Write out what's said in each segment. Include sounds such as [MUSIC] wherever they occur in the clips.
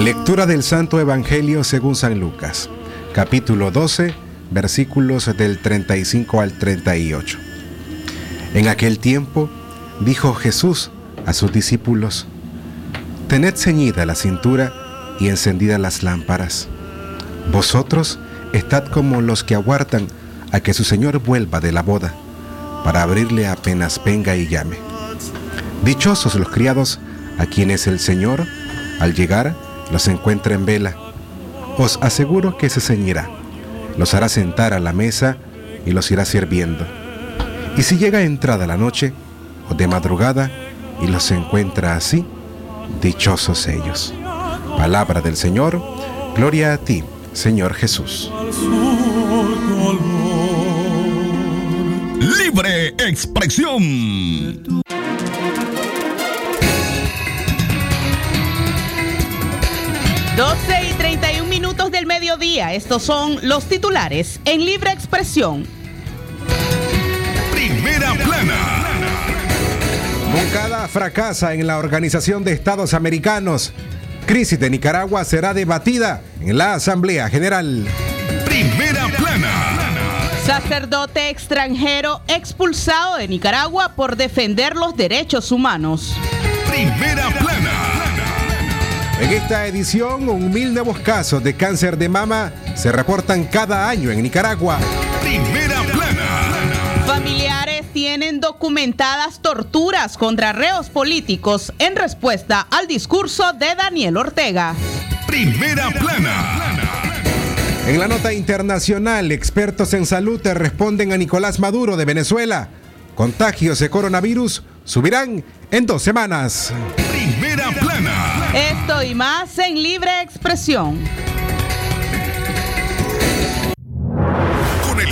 Lectura del Santo Evangelio según San Lucas, capítulo 12, versículos del 35 al 38. En aquel tiempo dijo Jesús a sus discípulos, Tened ceñida la cintura y encendidas las lámparas. Vosotros estad como los que aguardan a que su Señor vuelva de la boda, para abrirle apenas venga y llame. Dichosos los criados a quienes el Señor, al llegar, los encuentra en vela. Os aseguro que se ceñirá, los hará sentar a la mesa y los irá sirviendo. Y si llega entrada la noche o de madrugada y los encuentra así, dichosos ellos. Palabra del Señor, gloria a ti, Señor Jesús. Libre expresión. 12 y 31 minutos del mediodía. Estos son los titulares en libre expresión. Primera plana. Moncada fracasa en la Organización de Estados Americanos. Crisis de Nicaragua será debatida en la Asamblea General. Primera plana. Sacerdote extranjero expulsado de Nicaragua por defender los derechos humanos. Primera plana. En esta edición, un mil nuevos casos de cáncer de mama se reportan cada año en Nicaragua. Primera plana. Familiares tienen documentadas torturas contra reos políticos en respuesta al discurso de Daniel Ortega. Primera plana. En la nota internacional, expertos en salud responden a Nicolás Maduro de Venezuela. Contagios de coronavirus subirán en dos semanas. Primera. Esto y más en libre expresión.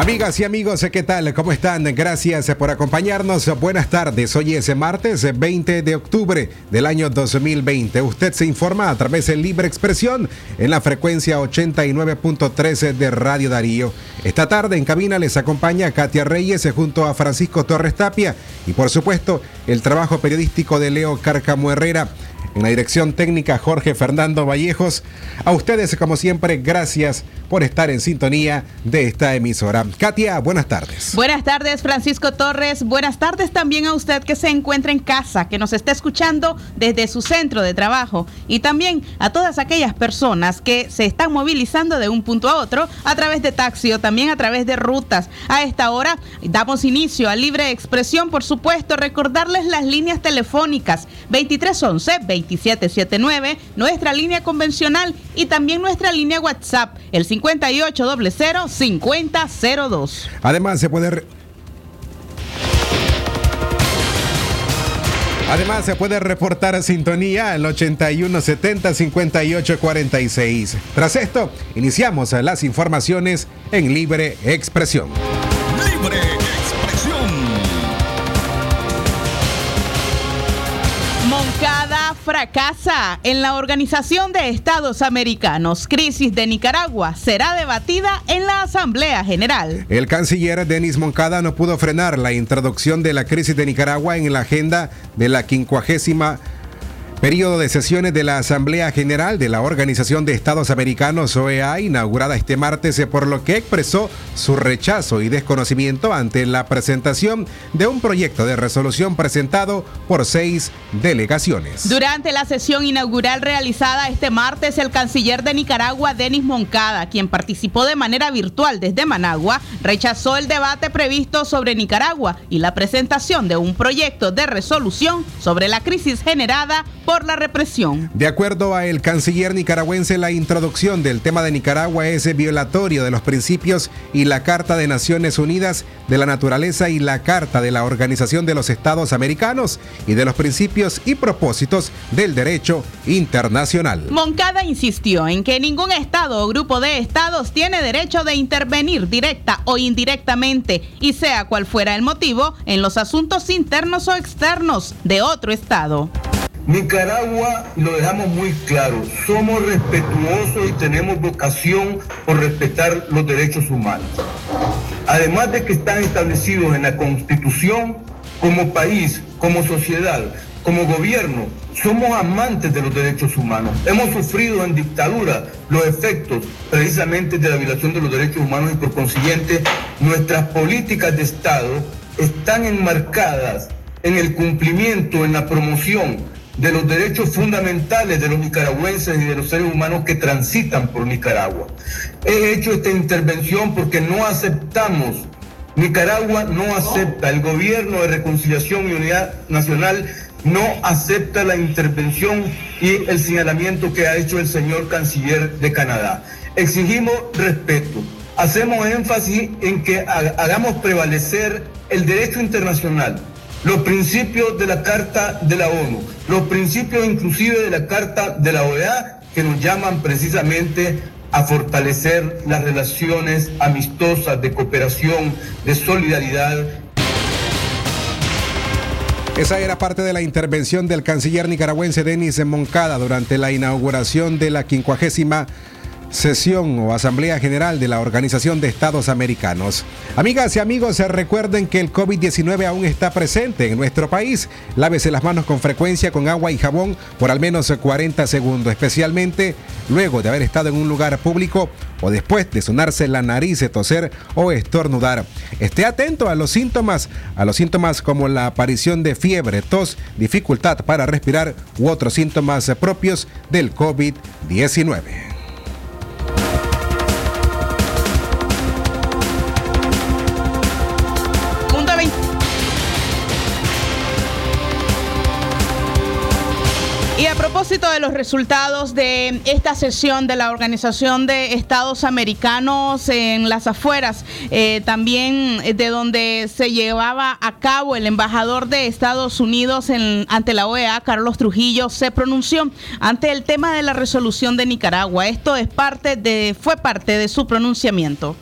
Amigas y amigos, ¿qué tal? ¿Cómo están? Gracias por acompañarnos. Buenas tardes. Hoy es martes 20 de octubre del año 2020. Usted se informa a través de Libre Expresión en la frecuencia 89.13 de Radio Darío. Esta tarde en cabina les acompaña Katia Reyes junto a Francisco Torres Tapia y por supuesto el trabajo periodístico de Leo Carcamo Herrera. En la dirección técnica Jorge Fernando Vallejos. A ustedes, como siempre, gracias estar en sintonía de esta emisora. Katia, buenas tardes. Buenas tardes, Francisco Torres. Buenas tardes también a usted que se encuentra en casa, que nos está escuchando desde su centro de trabajo y también a todas aquellas personas que se están movilizando de un punto a otro a través de taxi o también a través de rutas. A esta hora damos inicio a libre expresión, por supuesto, recordarles las líneas telefónicas 2311-2779, nuestra línea convencional y también nuestra línea WhatsApp, el 5800-5002. Además, se puede. Además, se puede reportar sintonía al 8170-5846. Tras esto, iniciamos las informaciones en Libre Expresión. Libre expresión. Moncada fracasa en la Organización de Estados Americanos. Crisis de Nicaragua será debatida en la Asamblea General. El canciller Denis Moncada no pudo frenar la introducción de la crisis de Nicaragua en la agenda de la quincuagésima Periodo de sesiones de la Asamblea General de la Organización de Estados Americanos, OEA, inaugurada este martes, por lo que expresó su rechazo y desconocimiento ante la presentación de un proyecto de resolución presentado por seis delegaciones. Durante la sesión inaugural realizada este martes, el canciller de Nicaragua, Denis Moncada, quien participó de manera virtual desde Managua, rechazó el debate previsto sobre Nicaragua y la presentación de un proyecto de resolución sobre la crisis generada por la represión. De acuerdo a el canciller nicaragüense, la introducción del tema de Nicaragua es violatorio de los principios y la Carta de Naciones Unidas de la Naturaleza y la Carta de la Organización de los Estados Americanos y de los principios y propósitos del derecho internacional. Moncada insistió en que ningún Estado o grupo de Estados tiene derecho de intervenir directa o indirectamente, y sea cual fuera el motivo, en los asuntos internos o externos de otro Estado. Nicaragua, lo dejamos muy claro, somos respetuosos y tenemos vocación por respetar los derechos humanos. Además de que están establecidos en la Constitución, como país, como sociedad, como gobierno, somos amantes de los derechos humanos. Hemos sufrido en dictadura los efectos precisamente de la violación de los derechos humanos y por consiguiente nuestras políticas de Estado están enmarcadas en el cumplimiento, en la promoción de los derechos fundamentales de los nicaragüenses y de los seres humanos que transitan por Nicaragua. He hecho esta intervención porque no aceptamos, Nicaragua no acepta, el gobierno de reconciliación y unidad nacional no acepta la intervención y el señalamiento que ha hecho el señor canciller de Canadá. Exigimos respeto. Hacemos énfasis en que hagamos prevalecer el derecho internacional, los principios de la Carta de la ONU, los principios inclusive de la Carta de la OEA que nos llaman precisamente a fortalecer las relaciones amistosas de cooperación, de solidaridad. Esa era parte de la intervención del canciller nicaragüense Denis Moncada durante la inauguración de la quincuagésima sesión o Asamblea General de la Organización de Estados Americanos. Amigas y amigos, recuerden que el COVID-19 aún está presente en nuestro país. Lávese las manos con frecuencia con agua y jabón por al menos 40 segundos, especialmente luego de haber estado en un lugar público o después de sonarse la nariz, toser o estornudar. Esté atento a los síntomas, a los síntomas como la aparición de fiebre, tos, dificultad para respirar u otros síntomas propios del COVID-19. Propósito de los resultados de esta sesión de la Organización de Estados Americanos en las afueras, eh, también de donde se llevaba a cabo el embajador de Estados Unidos en, ante la OEA, Carlos Trujillo, se pronunció ante el tema de la resolución de Nicaragua. Esto es parte de, fue parte de su pronunciamiento.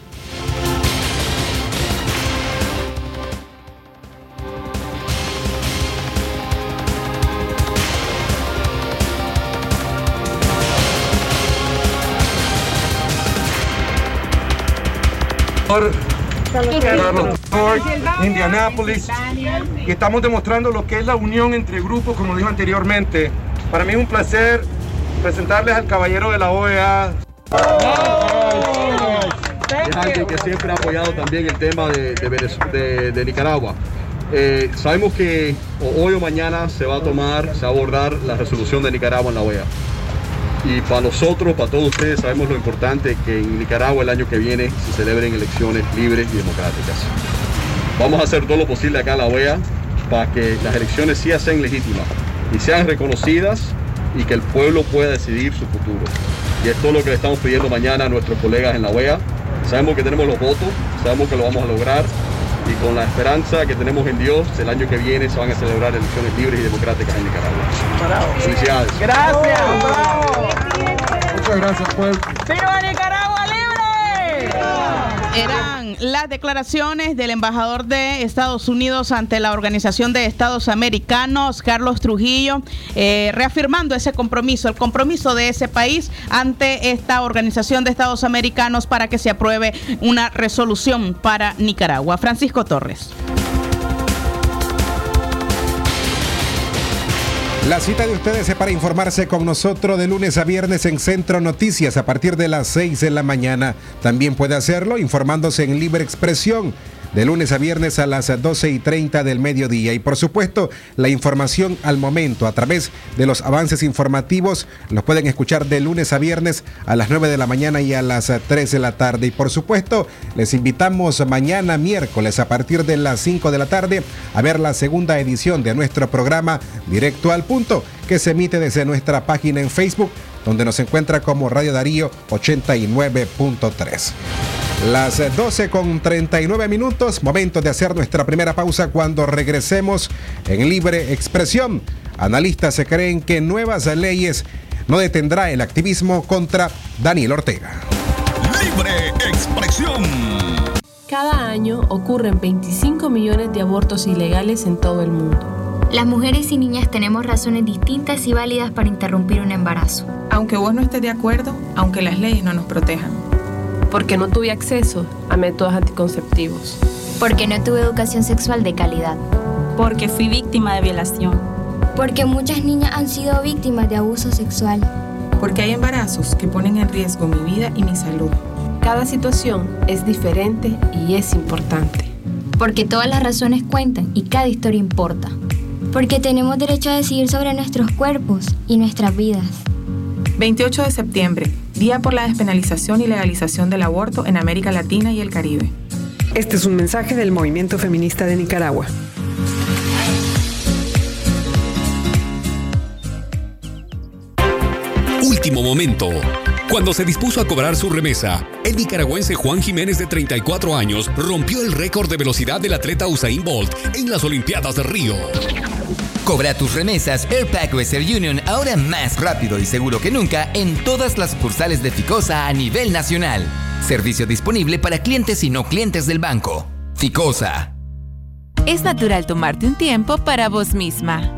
Carlos Ford, Indianápolis, que estamos demostrando lo que es la unión entre grupos, como dijo anteriormente. Para mí es un placer presentarles al caballero de la OEA. Es alguien que siempre ha apoyado también el tema de, de, Nicaragua. Eh, sabemos que hoy o mañana se va a tomar, se va a abordar la resolución de Nicaragua en la OEA. Y para nosotros, para todos ustedes, sabemos lo importante que en Nicaragua el año que viene se celebren elecciones libres y democráticas. Vamos a hacer todo lo posible acá en la OEA para que las elecciones sí sean legítimas y sean reconocidas y que el pueblo pueda decidir su futuro. Y esto es lo que le estamos pidiendo mañana a nuestros colegas en la OEA. Sabemos que tenemos los votos, sabemos que lo vamos a lograr y con la esperanza que tenemos en Dios, el año que viene se van a celebrar elecciones libres y democráticas en Nicaragua. Felicidades. Gracias. Muchas gracias, pueblo. ¡Viva Nicaragua libre! Eran las declaraciones del embajador de Estados Unidos ante la Organización de Estados Americanos, Carlos Trujillo, eh, reafirmando ese compromiso, el compromiso de ese país ante esta Organización de Estados Americanos para que se apruebe una resolución para Nicaragua. Francisco Torres. La cita de ustedes es para informarse con nosotros de lunes a viernes en Centro Noticias a partir de las 6 de la mañana. También puede hacerlo informándose en Libre Expresión de lunes a viernes a las 12 y 30 del mediodía. Y por supuesto, la información al momento a través de los avances informativos los pueden escuchar de lunes a viernes a las 9 de la mañana y a las 3 de la tarde. Y por supuesto, les invitamos mañana miércoles a partir de las 5 de la tarde a ver la segunda edición de nuestro programa Directo al Punto, que se emite desde nuestra página en Facebook donde nos encuentra como Radio Darío 89.3. Las 12 con 39 minutos, momento de hacer nuestra primera pausa cuando regresemos en libre expresión. Analistas se creen que nuevas leyes no detendrá el activismo contra Daniel Ortega. Libre expresión. Cada año ocurren 25 millones de abortos ilegales en todo el mundo. Las mujeres y niñas tenemos razones distintas y válidas para interrumpir un embarazo. Aunque vos no estés de acuerdo, aunque las leyes no nos protejan. Porque no tuve acceso a métodos anticonceptivos. Porque no tuve educación sexual de calidad. Porque fui víctima de violación. Porque muchas niñas han sido víctimas de abuso sexual. Porque hay embarazos que ponen en riesgo mi vida y mi salud. Cada situación es diferente y es importante. Porque todas las razones cuentan y cada historia importa porque tenemos derecho a decidir sobre nuestros cuerpos y nuestras vidas. 28 de septiembre, Día por la despenalización y legalización del aborto en América Latina y el Caribe. Este es un mensaje del movimiento feminista de Nicaragua. Último momento. Cuando se dispuso a cobrar su remesa, el nicaragüense Juan Jiménez de 34 años rompió el récord de velocidad del atleta Usain Bolt en las Olimpiadas de Río. Cobra tus remesas Airpack Western Union ahora más rápido y seguro que nunca en todas las sucursales de Ficosa a nivel nacional. Servicio disponible para clientes y no clientes del banco. Ficosa. Es natural tomarte un tiempo para vos misma.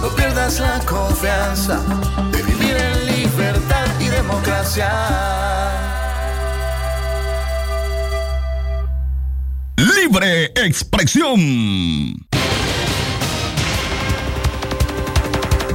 no pierdas la confianza de vivir en libertad y democracia. Libre expresión.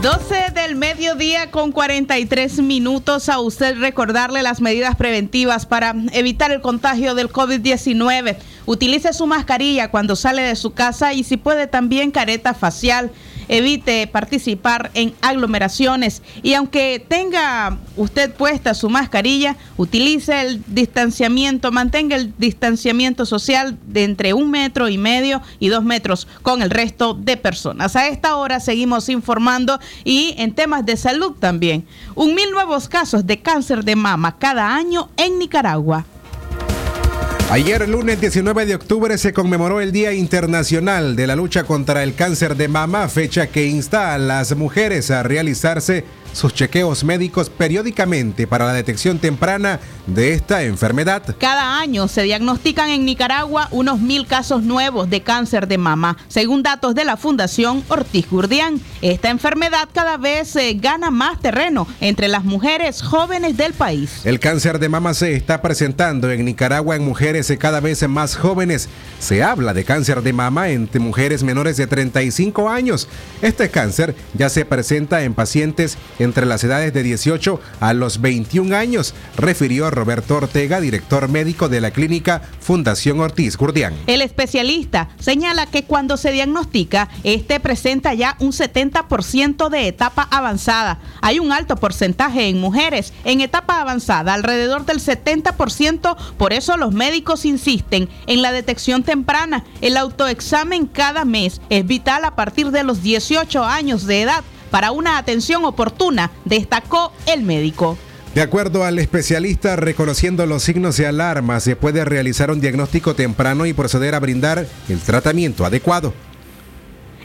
12 del mediodía con 43 minutos. A usted recordarle las medidas preventivas para evitar el contagio del COVID-19. Utilice su mascarilla cuando sale de su casa y si puede también careta facial evite participar en aglomeraciones y aunque tenga usted puesta su mascarilla, utilice el distanciamiento, mantenga el distanciamiento social de entre un metro y medio y dos metros con el resto de personas. A esta hora seguimos informando y en temas de salud también. Un mil nuevos casos de cáncer de mama cada año en Nicaragua. Ayer, lunes 19 de octubre, se conmemoró el Día Internacional de la Lucha contra el Cáncer de Mama, fecha que insta a las mujeres a realizarse sus chequeos médicos periódicamente para la detección temprana de esta enfermedad. Cada año se diagnostican en Nicaragua unos mil casos nuevos de cáncer de mama, según datos de la Fundación Ortiz Gurdián. Esta enfermedad cada vez eh, gana más terreno entre las mujeres jóvenes del país. El cáncer de mama se está presentando en Nicaragua en mujeres cada vez más jóvenes. Se habla de cáncer de mama entre mujeres menores de 35 años. Este cáncer ya se presenta en pacientes entre las edades de 18 a los 21 años, refirió Roberto Ortega, director médico de la clínica Fundación Ortiz Gurdián. El especialista señala que cuando se diagnostica, este presenta ya un 70% de etapa avanzada. Hay un alto porcentaje en mujeres en etapa avanzada, alrededor del 70%, por eso los médicos insisten en la detección temprana. El autoexamen cada mes es vital a partir de los 18 años de edad para una atención oportuna, destacó el médico. De acuerdo al especialista, reconociendo los signos de alarma, se puede realizar un diagnóstico temprano y proceder a brindar el tratamiento adecuado.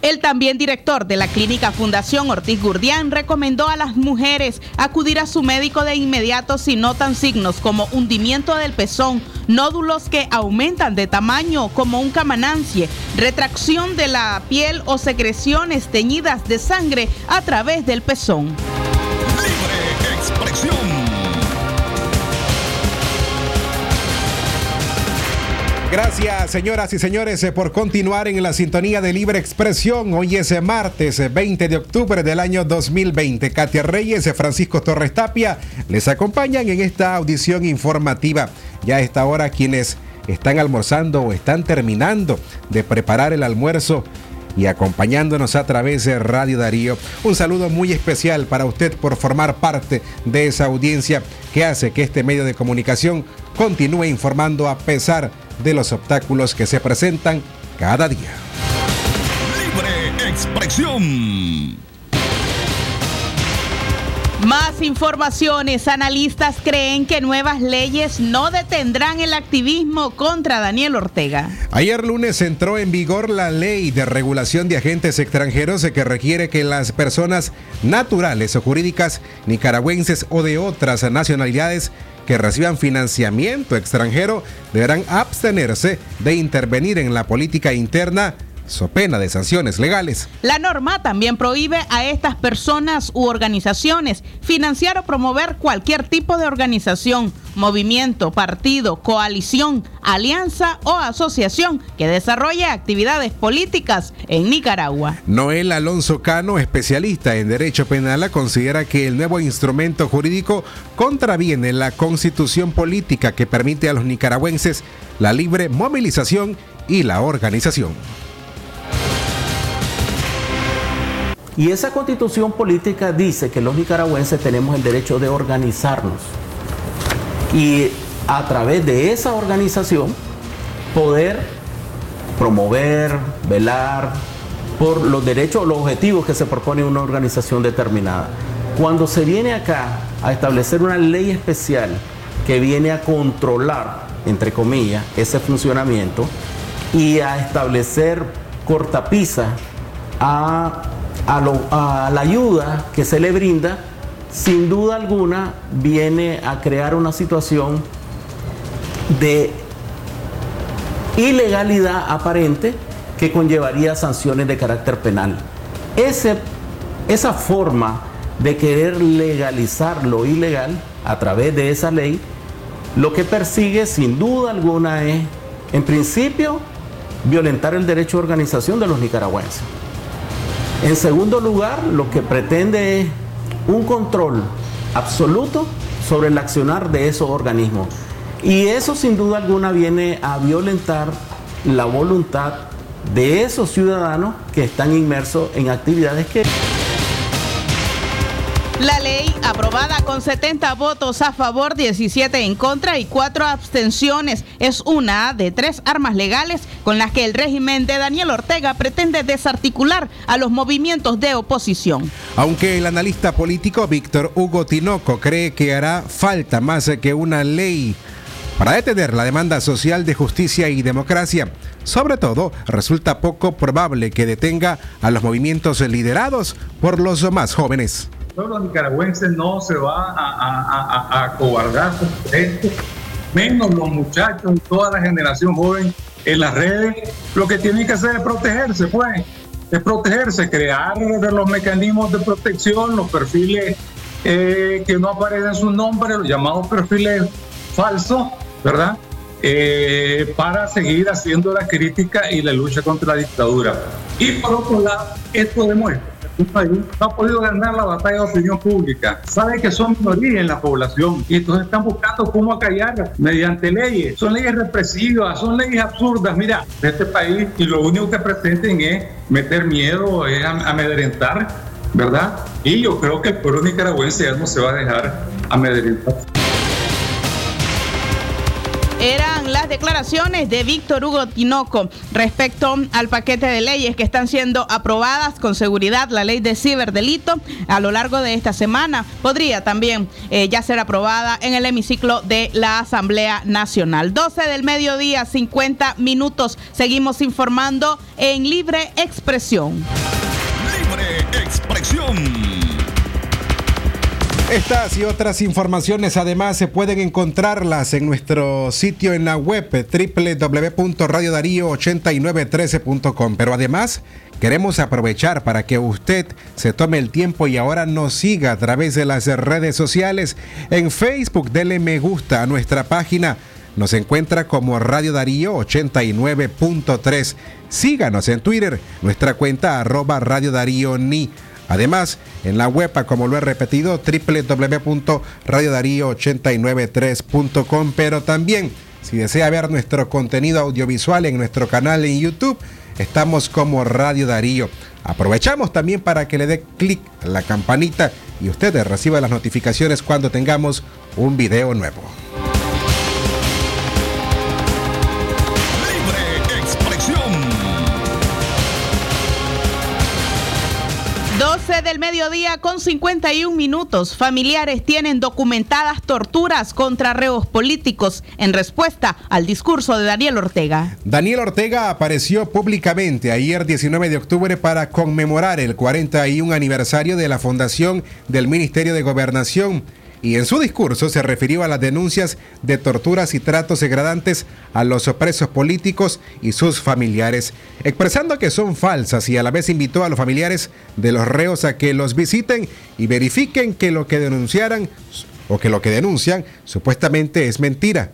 El también director de la clínica Fundación Ortiz Gurdián recomendó a las mujeres acudir a su médico de inmediato si notan signos como hundimiento del pezón, nódulos que aumentan de tamaño como un camanancie, retracción de la piel o secreciones teñidas de sangre a través del pezón. Gracias, señoras y señores, eh, por continuar en la sintonía de Libre Expresión. Hoy es eh, martes 20 eh, de octubre del año 2020. Katia Reyes, Francisco Torres Tapia les acompañan en esta audición informativa. Ya a esta hora quienes están almorzando o están terminando de preparar el almuerzo y acompañándonos a través de Radio Darío. Un saludo muy especial para usted por formar parte de esa audiencia que hace que este medio de comunicación continúe informando a pesar de los obstáculos que se presentan cada día. Libre expresión. Más informaciones. Analistas creen que nuevas leyes no detendrán el activismo contra Daniel Ortega. Ayer lunes entró en vigor la ley de regulación de agentes extranjeros que requiere que las personas naturales o jurídicas nicaragüenses o de otras nacionalidades que reciban financiamiento extranjero deberán abstenerse de intervenir en la política interna so pena de sanciones legales. La norma también prohíbe a estas personas u organizaciones financiar o promover cualquier tipo de organización, movimiento, partido, coalición, alianza o asociación que desarrolle actividades políticas en Nicaragua. Noel Alonso Cano, especialista en derecho penal, considera que el nuevo instrumento jurídico contraviene la constitución política que permite a los nicaragüenses la libre movilización y la organización. Y esa constitución política dice que los nicaragüenses tenemos el derecho de organizarnos y a través de esa organización poder promover, velar por los derechos o los objetivos que se propone una organización determinada. Cuando se viene acá a establecer una ley especial que viene a controlar, entre comillas, ese funcionamiento y a establecer cortapisa a a, lo, a, la ayuda que se le brinda, sin duda alguna viene a crear una situación de ilegalidad aparente que conllevaría sanciones de carácter penal. Esa forma de querer legalizar lo ilegal a través de esa ley, lo que persigue sin duda alguna es, en principio, violentar el derecho de organización de los nicaragüenses. En segundo lugar, lo que pretende es un control absoluto sobre el accionar de esos organismos. Y eso sin duda alguna viene a violentar la voluntad de esos ciudadanos que están inmersos en actividades que... Aprobada con 70 votos a favor, 17 en contra y 4 abstenciones es una de tres armas legales con las que el régimen de Daniel Ortega pretende desarticular a los movimientos de oposición. Aunque el analista político Víctor Hugo Tinoco cree que hará falta más que una ley para detener la demanda social de justicia y democracia. Sobre todo, resulta poco probable que detenga a los movimientos liderados por los más jóvenes. Pueblo nicaragüense no se va a, acobardar esto, menos los muchachos y toda la generación joven en las redes. Lo que tienen que hacer es protegerse, pues, es protegerse, crear los mecanismos de protección, los perfiles eh, que no aparecen sus nombres, los llamados perfiles falsos, ¿verdad? Eh, para seguir haciendo la crítica y la lucha contra la dictadura. Y por otro lado, esto demuestra un país no ha podido ganar la batalla de opinión pública. Sabe que son minorías en la población y entonces están buscando cómo acallar mediante leyes. Son leyes represivas, son leyes absurdas. Mira, este país y lo único que pretenden es meter miedo, es amedrentar, ¿verdad? Y yo creo que el pueblo nicaragüense ya no se va a dejar amedrentar. Declaraciones de Víctor Hugo Tinoco respecto al paquete de leyes que están siendo aprobadas con seguridad. La ley de ciberdelito a lo largo de esta semana podría también eh, ya ser aprobada en el hemiciclo de la Asamblea Nacional. 12 del mediodía, 50 minutos. Seguimos informando en Libre Expresión. Libre Expresión. Estas y otras informaciones además se pueden encontrarlas en nuestro sitio en la web www.radiodarío8913.com. Pero además queremos aprovechar para que usted se tome el tiempo y ahora nos siga a través de las redes sociales. En Facebook, dele me gusta a nuestra página. Nos encuentra como Radio Darío 89.3. Síganos en Twitter, nuestra cuenta arroba Radio Darío Ni. Además, en la web, como lo he repetido, www.radiodarío893.com, pero también si desea ver nuestro contenido audiovisual en nuestro canal en YouTube, estamos como Radio Darío. Aprovechamos también para que le dé clic a la campanita y usted reciba las notificaciones cuando tengamos un video nuevo. 12 del mediodía con 51 minutos. Familiares tienen documentadas torturas contra reos políticos en respuesta al discurso de Daniel Ortega. Daniel Ortega apareció públicamente ayer 19 de octubre para conmemorar el 41 aniversario de la fundación del Ministerio de Gobernación y en su discurso se refirió a las denuncias de torturas y tratos degradantes a los presos políticos y sus familiares, expresando que son falsas y a la vez invitó a los familiares de los reos a que los visiten y verifiquen que lo que denunciaran o que lo que denuncian supuestamente es mentira.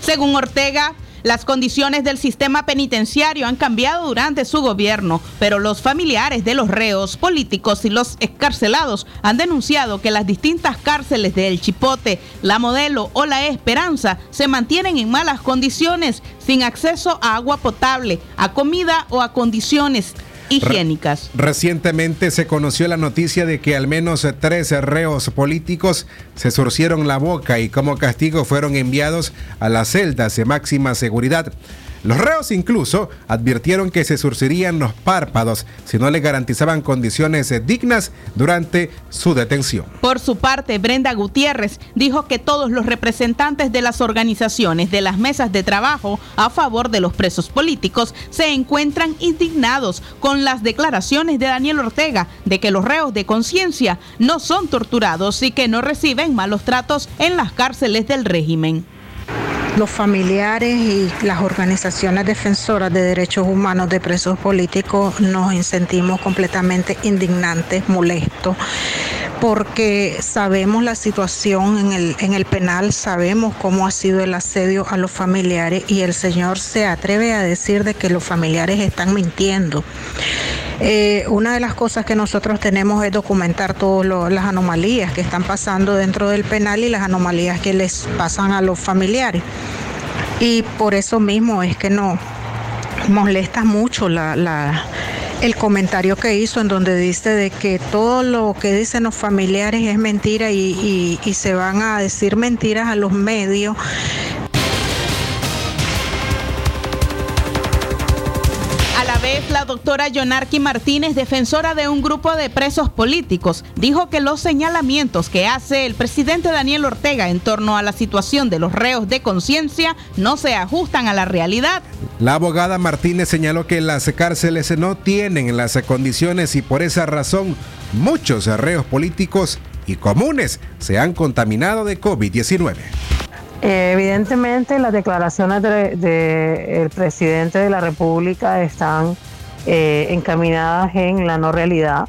Según Ortega, las condiciones del sistema penitenciario han cambiado durante su gobierno, pero los familiares de los reos políticos y los escarcelados han denunciado que las distintas cárceles de El Chipote, La Modelo o La Esperanza se mantienen en malas condiciones, sin acceso a agua potable, a comida o a condiciones higiénicas. recientemente se conoció la noticia de que al menos tres reos políticos se surcieron la boca y como castigo fueron enviados a las celdas de máxima seguridad. Los reos incluso advirtieron que se surcirían los párpados si no le garantizaban condiciones dignas durante su detención. Por su parte, Brenda Gutiérrez dijo que todos los representantes de las organizaciones de las mesas de trabajo a favor de los presos políticos se encuentran indignados con las declaraciones de Daniel Ortega de que los reos de conciencia no son torturados y que no reciben malos tratos en las cárceles del régimen los familiares y las organizaciones defensoras de derechos humanos de presos políticos nos sentimos completamente indignantes, molestos, porque sabemos la situación en el, en el penal, sabemos cómo ha sido el asedio a los familiares y el Señor se atreve a decir de que los familiares están mintiendo. Eh, una de las cosas que nosotros tenemos es documentar todas las anomalías que están pasando dentro del penal y las anomalías que les pasan a los familiares. Y por eso mismo es que no molesta mucho el comentario que hizo en donde dice de que todo lo que dicen los familiares es mentira y se van a decir mentiras a los medios vez, la doctora Yonarqui Martínez, defensora de un grupo de presos políticos, dijo que los señalamientos que hace el presidente Daniel Ortega en torno a la situación de los reos de conciencia no se ajustan a la realidad. La abogada Martínez señaló que las cárceles no tienen las condiciones y por esa razón muchos reos políticos y comunes se han contaminado de COVID-19. Evidentemente las declaraciones del de, presidente de la República están eh, encaminadas en la no realidad,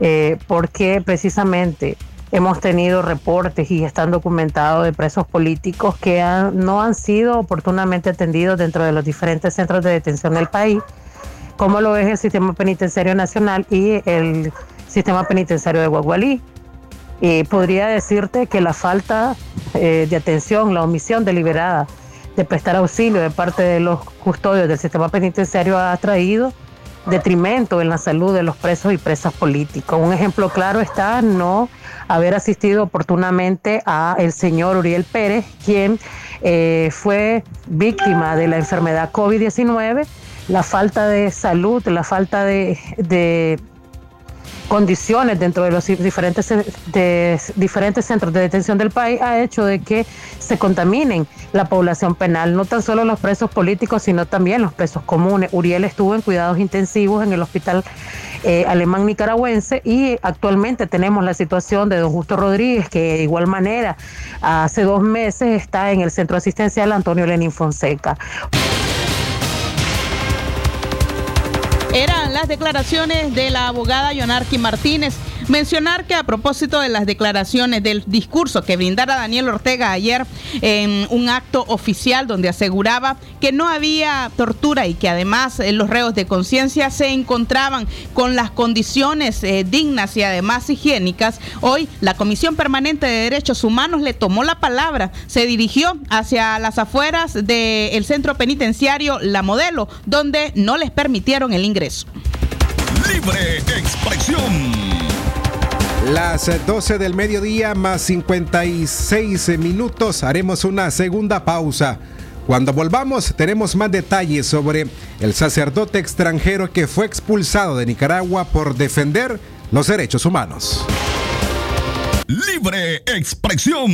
eh, porque precisamente hemos tenido reportes y están documentados de presos políticos que no han sido oportunamente atendidos dentro de los diferentes centros de detención del país, como lo es el Sistema Penitenciario Nacional y el Sistema Penitenciario de Guagualí. Y podría decirte que la falta eh, de atención, la omisión deliberada de prestar auxilio de parte de los custodios del sistema penitenciario ha traído detrimento en la salud de los presos y presas políticos. Un ejemplo claro está no haber asistido oportunamente a el señor Uriel Pérez, quien eh, fue víctima de la enfermedad COVID-19, la falta de salud, la falta de condiciones dentro de los diferentes, diferentes centros de detención del país ha hecho de que se contaminen la población penal, no tan solo los presos políticos, sino también los presos comunes. Uriel estuvo en cuidados intensivos en el hospital eh, alemán nicaragüense y actualmente tenemos la situación de don Justo Rodríguez, que de igual manera hace dos meses está en el centro asistencial Antonio Lenín Fonseca. Eran las declaraciones de la abogada Yonarqui Martínez. Mencionar que a propósito de las declaraciones del discurso que brindara Daniel Ortega ayer en un acto oficial donde aseguraba que no había tortura y que además eh, los reos de conciencia se encontraban con las condiciones eh, dignas y además higiénicas, hoy la Comisión Permanente de Derechos Humanos le tomó la palabra, se dirigió hacia las afueras del centro penitenciario La Modelo, donde no les permitieron el ingreso. Libre expresión. Las 12 del mediodía más 56 minutos haremos una segunda pausa. Cuando volvamos tenemos más detalles sobre el sacerdote extranjero que fue expulsado de Nicaragua por defender los derechos humanos. Libre expresión.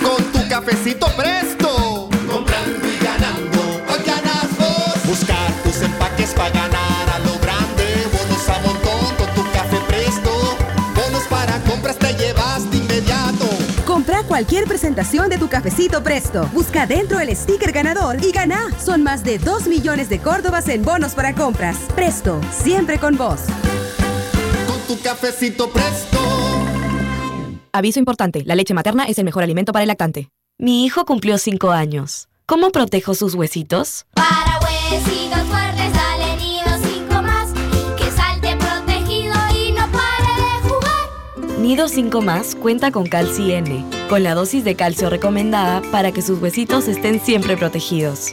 Con tu cafecito presto. Comprando y ganando. Hoy ganas vos. Buscar cualquier presentación de tu cafecito Presto. Busca dentro el sticker ganador y gana. Son más de 2 millones de córdobas en bonos para compras. Presto, siempre con vos. Con tu cafecito Presto. Aviso importante, la leche materna es el mejor alimento para el lactante. Mi hijo cumplió 5 años. ¿Cómo protejo sus huesitos? Para huesitos fuertes Nido 5 más cuenta con Calci N, con la dosis de calcio recomendada para que sus huesitos estén siempre protegidos.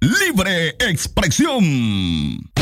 Libre expresión.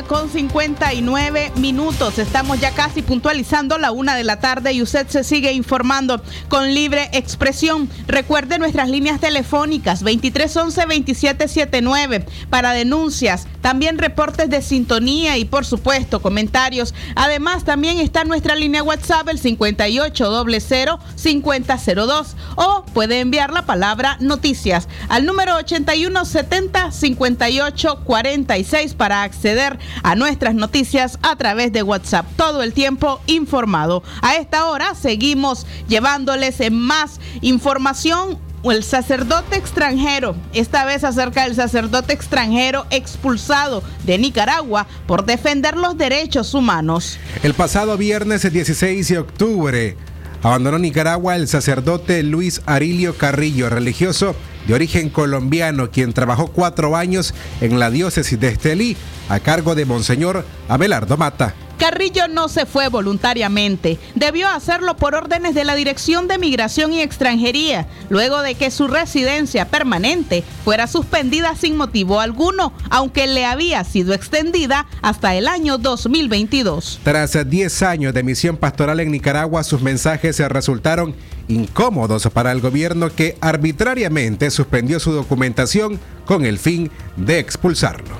Con 59 minutos. Estamos ya casi puntualizando la una de la tarde y usted se sigue informando con libre expresión. Recuerde nuestras líneas telefónicas 2311-2779 para denuncias, también reportes de sintonía y por supuesto comentarios. Además también está nuestra línea WhatsApp el 5800-5002 o puede enviar la palabra noticias al número 8170 5840 para acceder a nuestras noticias a través de WhatsApp. Todo el tiempo informado. A esta hora seguimos llevándoles más información el sacerdote extranjero, esta vez acerca del sacerdote extranjero expulsado de Nicaragua por defender los derechos humanos. El pasado viernes 16 de octubre abandonó Nicaragua el sacerdote Luis Arilio Carrillo, religioso de origen colombiano, quien trabajó cuatro años en la diócesis de Estelí a cargo de Monseñor Abelardo Mata. Carrillo no se fue voluntariamente, debió hacerlo por órdenes de la Dirección de Migración y Extranjería, luego de que su residencia permanente fuera suspendida sin motivo alguno, aunque le había sido extendida hasta el año 2022. Tras 10 años de misión pastoral en Nicaragua, sus mensajes se resultaron incómodos para el gobierno que arbitrariamente suspendió su documentación con el fin de expulsarlo.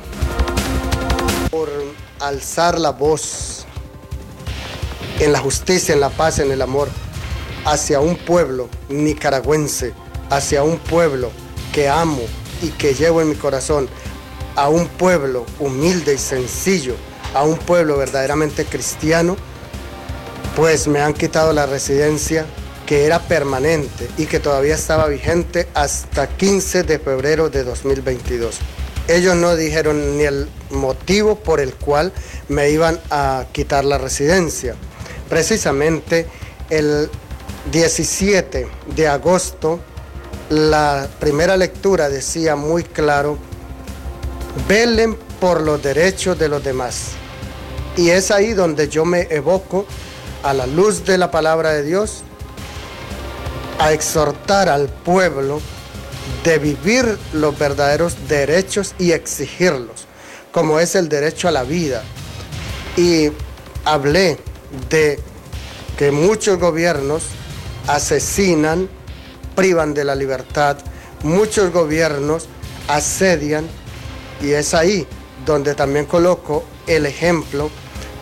Por alzar la voz en la justicia, en la paz, en el amor, hacia un pueblo nicaragüense, hacia un pueblo que amo y que llevo en mi corazón, a un pueblo humilde y sencillo, a un pueblo verdaderamente cristiano, pues me han quitado la residencia que era permanente y que todavía estaba vigente hasta 15 de febrero de 2022. Ellos no dijeron ni el motivo por el cual me iban a quitar la residencia. Precisamente el 17 de agosto, la primera lectura decía muy claro, velen por los derechos de los demás. Y es ahí donde yo me evoco a la luz de la palabra de Dios, a exhortar al pueblo de vivir los verdaderos derechos y exigirlos, como es el derecho a la vida. Y hablé de que muchos gobiernos asesinan, privan de la libertad, muchos gobiernos asedian y es ahí donde también coloco el ejemplo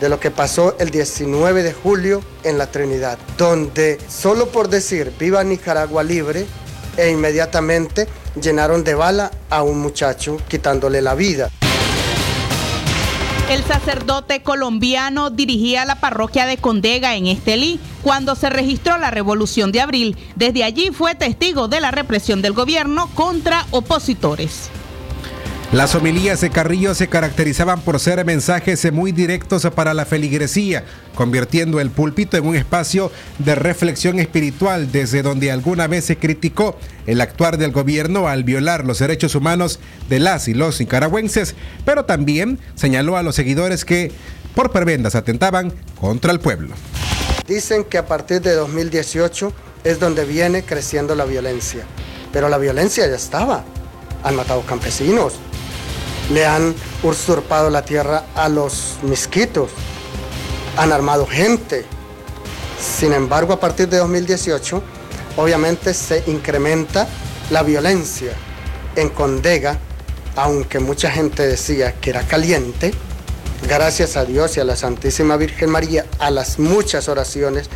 de lo que pasó el 19 de julio en la Trinidad, donde solo por decir viva Nicaragua libre e inmediatamente llenaron de bala a un muchacho quitándole la vida. El sacerdote colombiano dirigía la parroquia de Condega en Estelí cuando se registró la revolución de abril. Desde allí fue testigo de la represión del gobierno contra opositores. Las homilías de Carrillo se caracterizaban por ser mensajes muy directos para la feligresía, convirtiendo el púlpito en un espacio de reflexión espiritual desde donde alguna vez se criticó el actuar del gobierno al violar los derechos humanos de las y los nicaragüenses, pero también señaló a los seguidores que por prebendas atentaban contra el pueblo. Dicen que a partir de 2018 es donde viene creciendo la violencia, pero la violencia ya estaba. Han matado campesinos, le han usurpado la tierra a los misquitos, han armado gente. Sin embargo, a partir de 2018, obviamente se incrementa la violencia en Condega, aunque mucha gente decía que era caliente, gracias a Dios y a la Santísima Virgen María, a las muchas oraciones,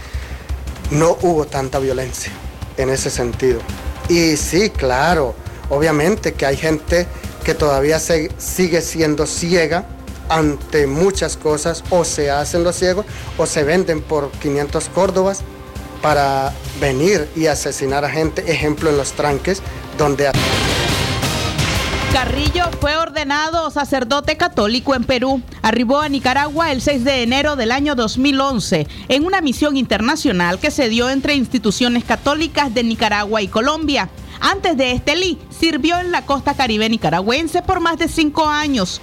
no hubo tanta violencia en ese sentido. Y sí, claro, obviamente que hay gente que todavía se, sigue siendo ciega ante muchas cosas, o se hacen los ciegos, o se venden por 500 córdobas para venir y asesinar a gente, ejemplo en los tranques, donde... Carrillo fue ordenado sacerdote católico en Perú. Arribó a Nicaragua el 6 de enero del año 2011 en una misión internacional que se dio entre instituciones católicas de Nicaragua y Colombia. Antes de Estelí, sirvió en la costa caribe nicaragüense por más de cinco años.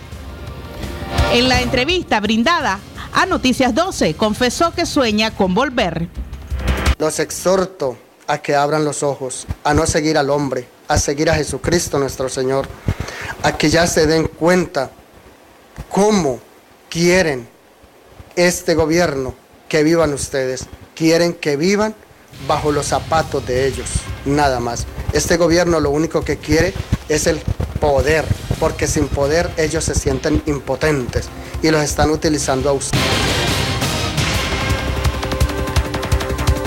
En la entrevista brindada a Noticias 12, confesó que sueña con volver. Los exhorto a que abran los ojos, a no seguir al hombre, a seguir a Jesucristo nuestro Señor, a que ya se den cuenta cómo quieren este gobierno que vivan ustedes. Quieren que vivan bajo los zapatos de ellos, nada más. Este gobierno lo único que quiere es el poder, porque sin poder ellos se sienten impotentes y los están utilizando a ustedes.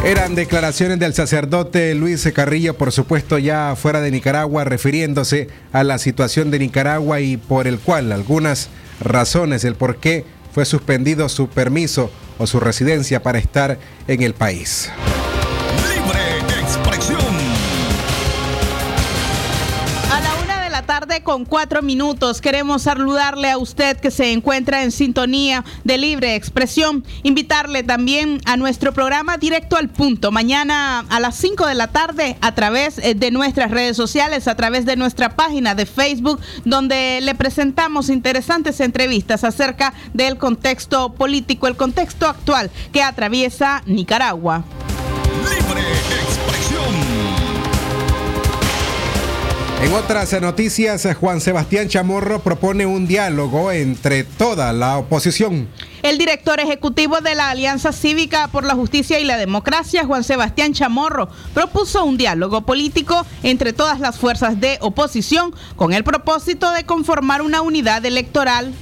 Eran declaraciones del sacerdote Luis Carrillo, por supuesto ya fuera de Nicaragua, refiriéndose a la situación de Nicaragua y por el cual algunas razones, el por qué fue suspendido su permiso o su residencia para estar en el país. Con cuatro minutos queremos saludarle a usted que se encuentra en sintonía de libre expresión. Invitarle también a nuestro programa Directo al Punto. Mañana a las 5 de la tarde a través eh, de nuestras redes sociales, a través de nuestra página de Facebook, donde le presentamos interesantes entrevistas acerca del contexto político, el contexto actual que atraviesa Nicaragua. En otras noticias, Juan Sebastián Chamorro propone un diálogo entre toda la oposición. El director ejecutivo de la Alianza Cívica por la Justicia y la Democracia, Juan Sebastián Chamorro, propuso un diálogo político entre todas las fuerzas de oposición con el propósito de conformar una unidad electoral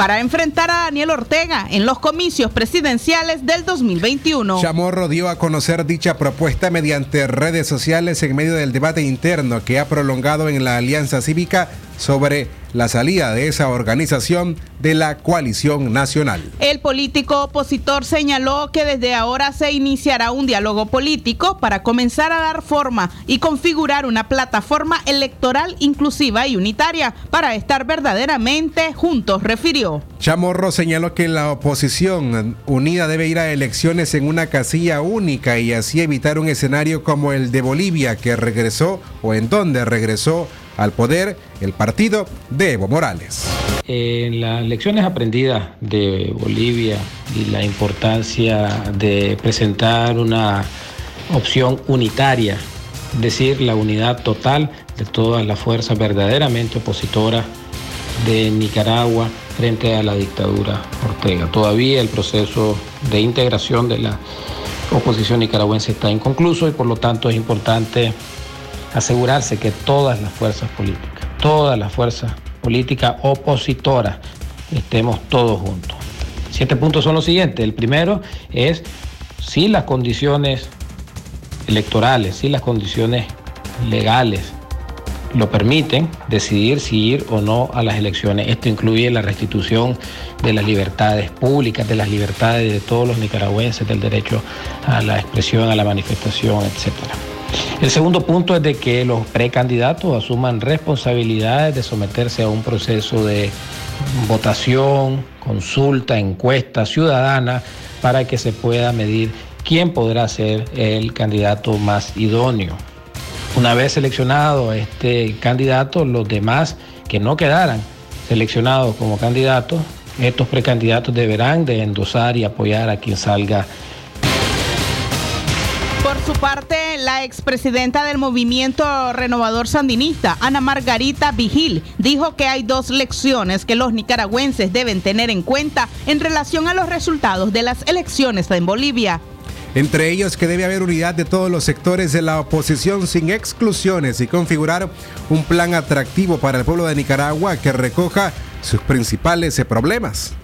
para enfrentar a Daniel Ortega en los comicios presidenciales del 2021. Chamorro dio a conocer dicha propuesta mediante redes sociales en medio del debate interno que ha prolongado en la Alianza Cívica sobre la salida de esa organización de la coalición nacional. El político opositor señaló que desde ahora se iniciará un diálogo político para comenzar a dar forma y configurar una plataforma electoral inclusiva y unitaria para estar verdaderamente juntos, refirió. Chamorro señaló que la oposición unida debe ir a elecciones en una casilla única y así evitar un escenario como el de Bolivia que regresó o en donde regresó al poder el partido de Evo Morales. En las lecciones aprendidas de Bolivia y la importancia de presentar una opción unitaria, es decir, la unidad total de todas las fuerzas verdaderamente opositoras de Nicaragua frente a la dictadura Ortega. Todavía el proceso de integración de la oposición nicaragüense está inconcluso y por lo tanto es importante asegurarse que todas las fuerzas políticas, todas las fuerzas políticas opositoras, estemos todos juntos. Siete puntos son los siguientes. El primero es si las condiciones electorales, si las condiciones legales lo permiten, decidir si ir o no a las elecciones. Esto incluye la restitución de las libertades públicas, de las libertades de todos los nicaragüenses, del derecho a la expresión, a la manifestación, etcétera. El segundo punto es de que los precandidatos asuman responsabilidades de someterse a un proceso de votación, consulta, encuesta ciudadana para que se pueda medir quién podrá ser el candidato más idóneo. Una vez seleccionado este candidato, los demás que no quedaran seleccionados como candidatos, estos precandidatos deberán de endosar y apoyar a quien salga Por su parte, la expresidenta del movimiento renovador sandinista, Ana Margarita Vigil, dijo que hay dos lecciones que los nicaragüenses deben tener en cuenta en relación a los resultados de las elecciones en Bolivia. Entre ellos que debe haber unidad de todos los sectores de la oposición sin exclusiones y configurar un plan atractivo para el pueblo de Nicaragua que recoja sus principales problemas.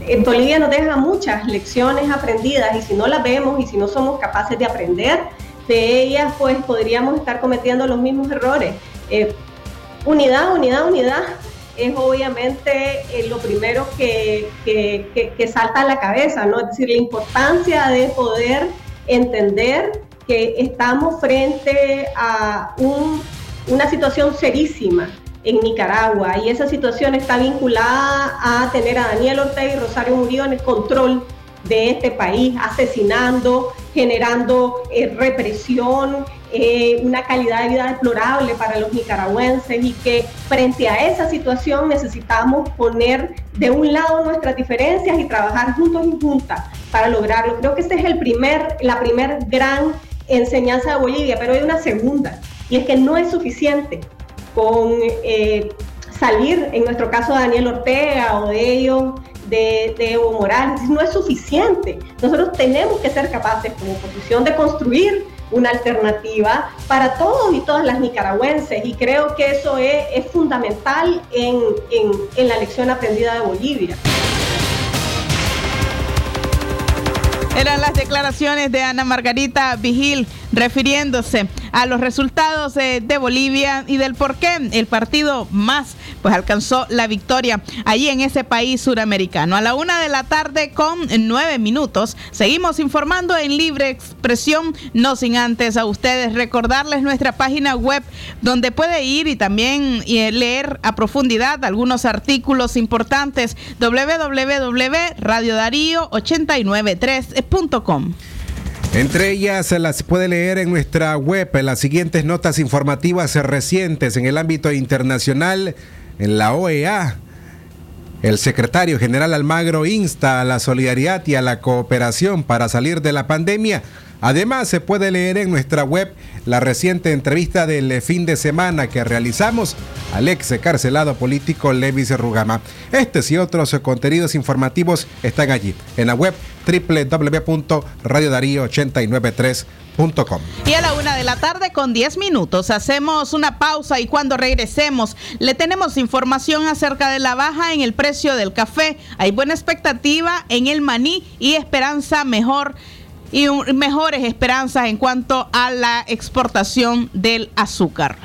en Bolivia nos deja muchas lecciones aprendidas y si no las vemos y si no somos capaces de aprender de ellas, pues podríamos estar cometiendo los mismos errores. Eh, unidad, unidad, unidad es obviamente eh, lo primero que, que- salta a la cabeza, ¿no? Es decir, la importancia de poder entender que estamos frente a un- una situación serísima en Nicaragua y esa situación está vinculada a tener a Daniel Ortega y Rosario Murillo en el control de este país, asesinando, generando eh, represión, eh, una calidad de vida deplorable para los nicaragüenses y que frente a esa situación necesitamos poner de un lado nuestras diferencias y trabajar juntos y juntas para lograrlo. Creo que esta es el primer, la primer gran enseñanza de Bolivia, pero hay una segunda y es que no es suficiente con eh, salir, en nuestro caso Daniel Ortega o de ellos, de, de, Evo Morales, no es suficiente. Nosotros tenemos que ser capaces como oposición de construir una alternativa para todos y todas las nicaragüenses y creo que eso es, es fundamental en, en, en la lección aprendida de Bolivia. Eran las declaraciones de Ana Margarita Vigil refiriéndose a los resultados de, Bolivia y del por qué el partido más pues alcanzó la victoria allí en ese país suramericano. A la una de la tarde con nueve minutos seguimos informando en libre expresión, no sin antes a ustedes recordarles nuestra página web donde puede ir y también y leer a profundidad algunos artículos importantes www.radiodarío893.com. Entre ellas se las puede leer en nuestra web las siguientes notas informativas recientes en el ámbito internacional, en la OEA. El secretario general Almagro insta a la solidaridad y a la cooperación para salir de la pandemia. Además, se puede leer en nuestra web la reciente entrevista del fin de semana que realizamos al ex carcelado político Levis Rugama. Estos y otros contenidos informativos están allí en la web www.radiodarío893.com. Y a la una de la tarde con 10 minutos hacemos una pausa y cuando regresemos le tenemos información acerca de la baja en el precio del café. Hay buena expectativa en el maní y esperanza mejor y mejores esperanzas en cuanto a la exportación del azúcar.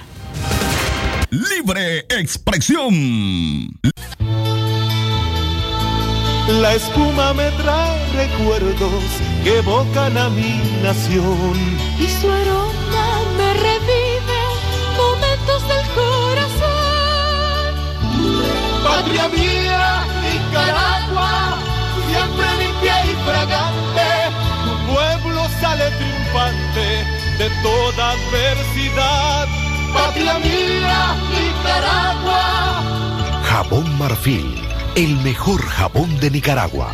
Libre expresión. La espuma me trae recuerdos que evocan a mi nación. Y su aroma me revive momentos del corazón. Patria mía, Nicaragua, sale triunfante de toda adversidad. Patria mía, Nicaragua. Jabón Marfil el mejor jabón de Nicaragua.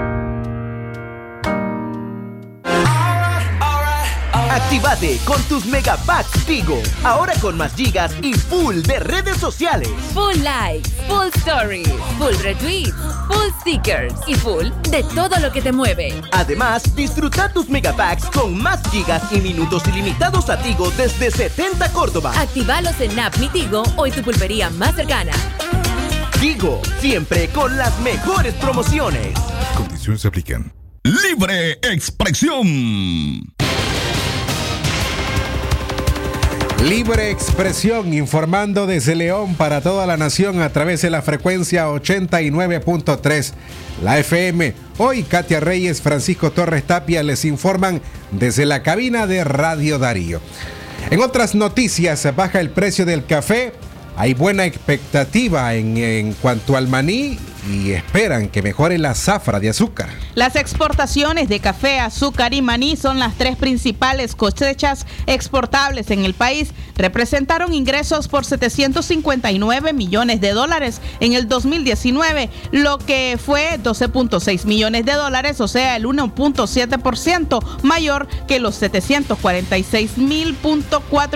Actívate con tus megapacks Tigo. Ahora con más gigas y full de redes sociales. Full likes, full stories, full retweets, full stickers y full de todo lo que te mueve. Además, disfruta tus megapacks con más gigas y minutos ilimitados a Tigo desde 70 Córdoba. Actívalos en App Mi Tigo o en tu pulpería más cercana. Tigo, siempre con las mejores promociones. Condiciones se aplican. Libre expresión. Libre expresión informando desde León para toda la nación a través de la frecuencia 89.3, la FM. Hoy Katia Reyes, Francisco Torres Tapia les informan desde la cabina de Radio Darío. En otras noticias, baja el precio del café. Hay buena expectativa en, en cuanto al maní y esperan que mejore la zafra de azúcar. Las exportaciones de café, azúcar y maní son las tres principales cosechas exportables en el país. Representaron ingresos por 759 millones de dólares en el 2019, lo que fue 12.6 millones de dólares, o sea, el 1.7% mayor que los 746 mil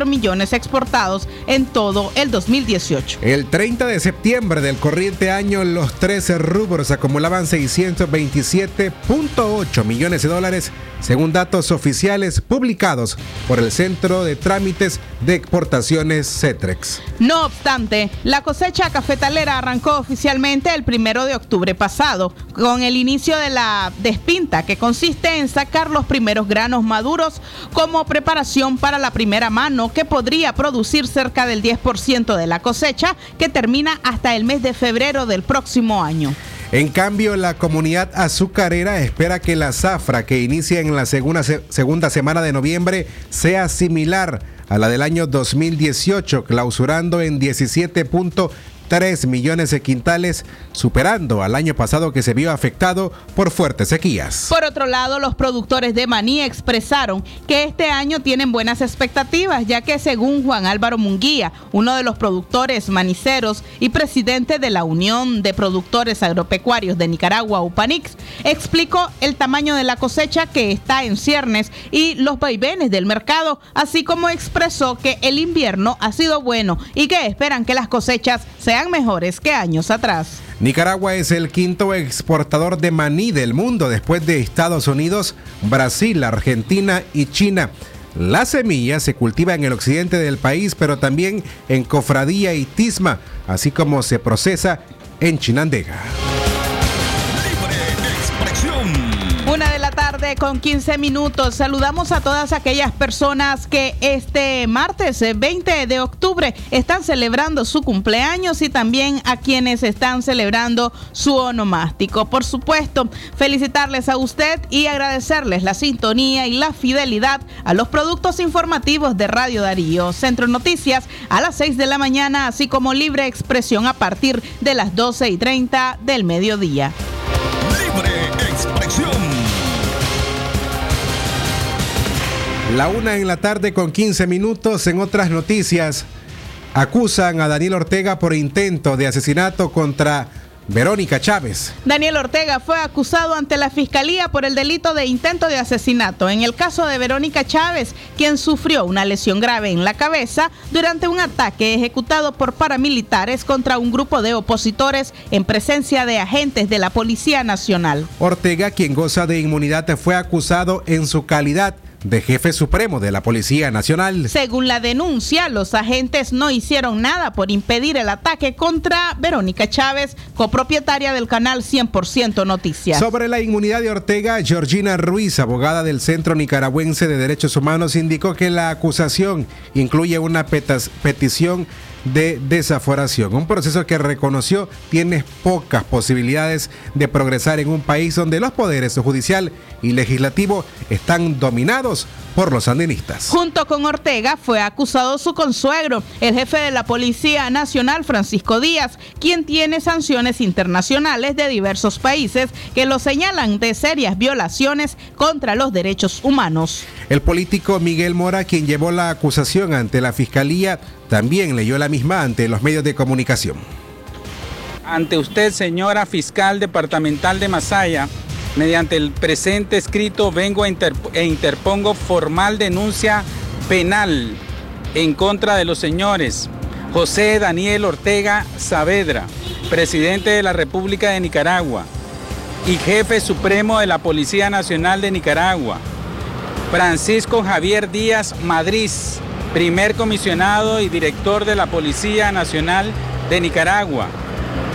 millones exportados en todo el 2018. El 30 de septiembre del corriente año, los tres tres rubros acumulaban 627.8 millones de dólares, según datos oficiales publicados por el Centro de Trámites de Exportaciones CETREX. No obstante, la cosecha cafetalera arrancó oficialmente el primero de octubre pasado, con el inicio de la despinta, que consiste en sacar los primeros granos maduros como preparación para la primera mano, que podría producir cerca del 10% de la cosecha, que termina hasta el mes de febrero del próximo año. En cambio, la comunidad azucarera espera que la zafra que inicia en la segunda, segunda semana de noviembre sea similar a la del año 2018, clausurando en 17.3 3 millones de quintales, superando al año pasado que se vio afectado por fuertes sequías. Por otro lado, los productores de maní expresaron que este año tienen buenas expectativas, ya que según Juan Álvaro Munguía, uno de los productores maniceros y presidente de la Unión de Productores Agropecuarios de Nicaragua, UPANIX, explicó el tamaño de la cosecha que está en ciernes y los vaivenes del mercado, así como expresó que el invierno ha sido bueno y que esperan que las cosechas sean mejores que años atrás. Nicaragua es el quinto exportador de maní del mundo después de Estados Unidos, Brasil, Argentina y China. La semilla se cultiva en el occidente del país, pero también en Cofradía y Tisma, así como se procesa en Chinandega. Con 15 minutos. Saludamos a todas aquellas personas que este martes 20 eh, de octubre están celebrando su cumpleaños y también a quienes están celebrando su onomástico. Por supuesto, felicitarles a usted y agradecerles la sintonía y la fidelidad a los productos informativos de Radio Darío. Centro Noticias a las 6 de la mañana, así como libre expresión a partir de las 12 y 30 del mediodía. La una en la tarde con 15 minutos en otras noticias. Acusan a Daniel Ortega por intento de asesinato contra Verónica Chávez. Daniel Ortega fue acusado ante la Fiscalía por el delito de intento de asesinato en el caso de Verónica Chávez, quien sufrió una lesión grave en la cabeza durante un ataque ejecutado por paramilitares contra un grupo de opositores en presencia de agentes de la Policía Nacional. Ortega, quien goza de inmunidad, fue acusado en su calidad de jefe supremo de la Policía Nacional. Según la denuncia, los agentes no hicieron nada por impedir el ataque contra Verónica Chávez, copropietaria del canal 100% Noticias. Sobre la inmunidad de Ortega, Georgina Ruiz, abogada del Centro Nicaragüense de Derechos Humanos, indicó que la acusación incluye una petición de desaforación, un proceso que reconoció tiene pocas posibilidades de progresar en un país donde los poderes judicial y legislativo están dominados por los sandinistas. Junto con Ortega fue acusado su consuegro, el jefe de la Policía Nacional, Francisco Díaz, quien tiene sanciones internacionales de diversos países que lo señalan de serias violaciones contra los derechos humanos. El político Miguel Mora, quien llevó la acusación ante la fiscalía, también leyó la misma ante los medios de comunicación. Ante usted, señora fiscal departamental de Masaya, mediante el presente escrito vengo e interpongo formal denuncia penal en contra de los señores José Daniel Ortega Saavedra, presidente de la República de Nicaragua y jefe supremo de la Policía Nacional de Nicaragua, Francisco Javier Díaz Madrid, primer comisionado y director de la Policía Nacional de Nicaragua,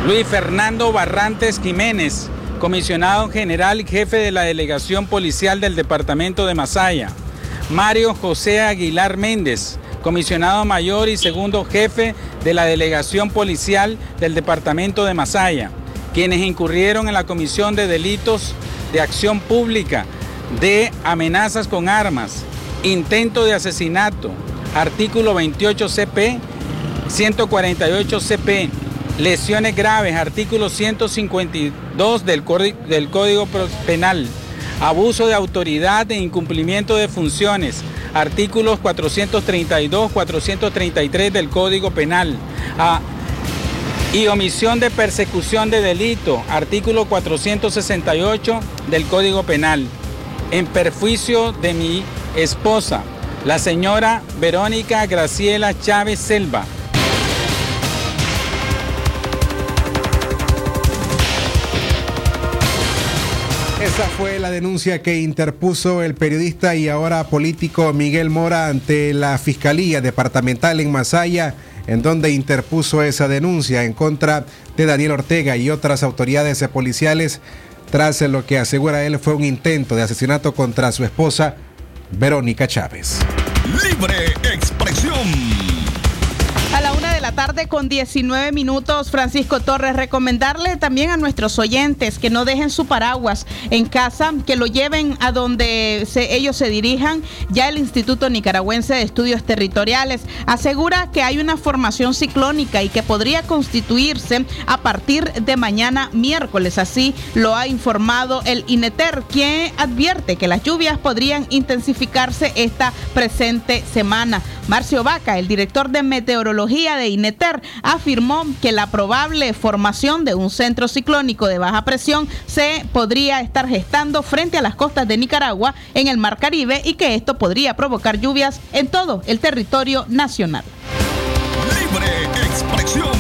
Luis Fernando Barrantes Jiménez, comisionado general y jefe de la Delegación Policial del Departamento de Masaya, Mario José Aguilar Méndez, comisionado mayor y segundo jefe de la Delegación Policial del Departamento de Masaya, quienes incurrieron en la comisión de delitos de acción pública, de amenazas con armas, intento de asesinato, artículo 28 CP, 148 CP, lesiones graves, artículo 152 del, Códi- del Código Penal, abuso de autoridad e incumplimiento de funciones, artículos 432, 433 del Código Penal, y omisión de persecución de delito, artículo 468 del Código Penal, en perjuicio de mi esposa, la señora Verónica Graciela Chávez Selva. Esa fue la denuncia que interpuso el periodista y ahora político Miguel Mora ante la Fiscalía Departamental en Masaya, en donde interpuso esa denuncia en contra de Daniel Ortega y otras autoridades policiales tras lo que asegura él fue un intento de asesinato contra su esposa, Verónica Chávez. Tarde con 19 minutos, Francisco Torres, recomendarle también a nuestros oyentes que no dejen su paraguas en casa, que lo lleven a donde ellos se dirijan. Ya el Instituto Nicaragüense de Estudios Territoriales asegura que hay una formación ciclónica y que podría constituirse a partir de mañana miércoles. Así lo ha informado el INETER, quien advierte que las lluvias podrían intensificarse esta presente semana. Marcio Vaca, el director de meteorología de INETER, afirmó que la probable formación de un centro ciclónico de baja presión se podría estar gestando frente a las costas de Nicaragua en el Mar Caribe y que esto podría provocar lluvias en todo el territorio nacional. Libre expresión.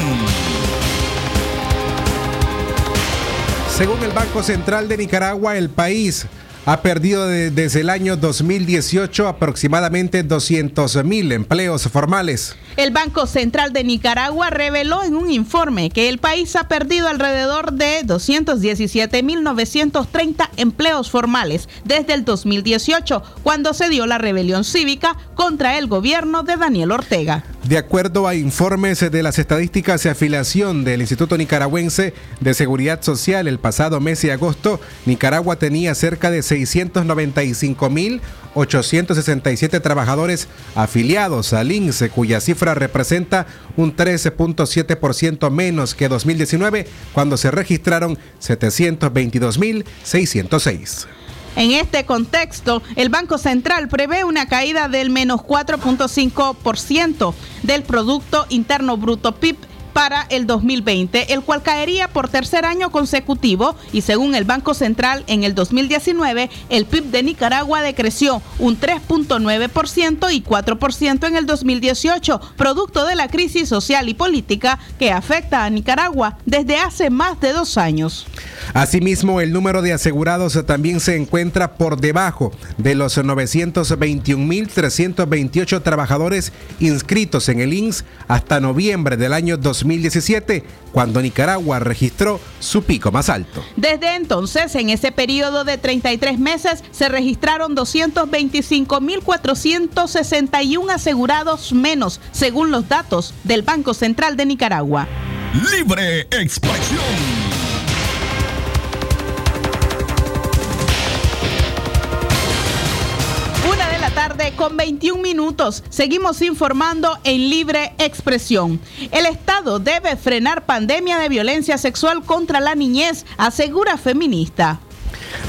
Según el Banco Central de Nicaragua, el país ha perdido de- desde el año 2018 aproximadamente 200 mil empleos formales. El Banco Central de Nicaragua reveló en un informe que el país ha perdido alrededor de 217.930 empleos formales desde el 2018, cuando se dio la rebelión cívica contra el gobierno de Daniel Ortega. De acuerdo a informes de las estadísticas de afiliación del Instituto Nicaragüense de Seguridad Social el pasado mes de agosto, Nicaragua tenía cerca de 695.867 trabajadores afiliados al INSE, cuya cifra representa un 13.7% menos que 2019, cuando se registraron 722.606. En este contexto, el Banco Central prevé una caída del menos 4.5% del Producto Interno Bruto PIB para el 2020, el cual caería por tercer año consecutivo y según el Banco Central en el 2019 el PIB de Nicaragua decreció un 3.9% y 4% en el 2018, producto de la crisis social y política que afecta a Nicaragua desde hace más de dos años. Asimismo, el número de asegurados también se encuentra por debajo de los 921.328 trabajadores inscritos en el INS hasta noviembre del año 2017, cuando Nicaragua registró su pico más alto. Desde entonces, en ese periodo de 33 meses, se registraron 225.461 asegurados menos, según los datos del Banco Central de Nicaragua. Libre expresión. Con 21 minutos. Seguimos informando en libre expresión. El Estado debe frenar pandemia de violencia sexual contra la niñez, asegura feminista.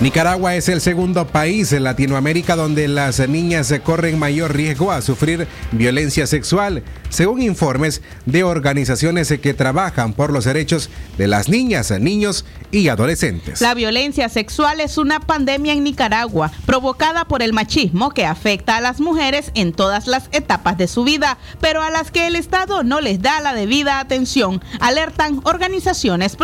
Nicaragua es el segundo país en Latinoamérica donde las niñas corren mayor riesgo a sufrir violencia sexual, según informes de organizaciones que trabajan por los derechos de las niñas, niños y adolescentes. La violencia sexual es una pandemia en Nicaragua provocada por el machismo que afecta a las mujeres en todas las etapas de su vida, pero a las que el Estado no les da la debida atención, alertan organizaciones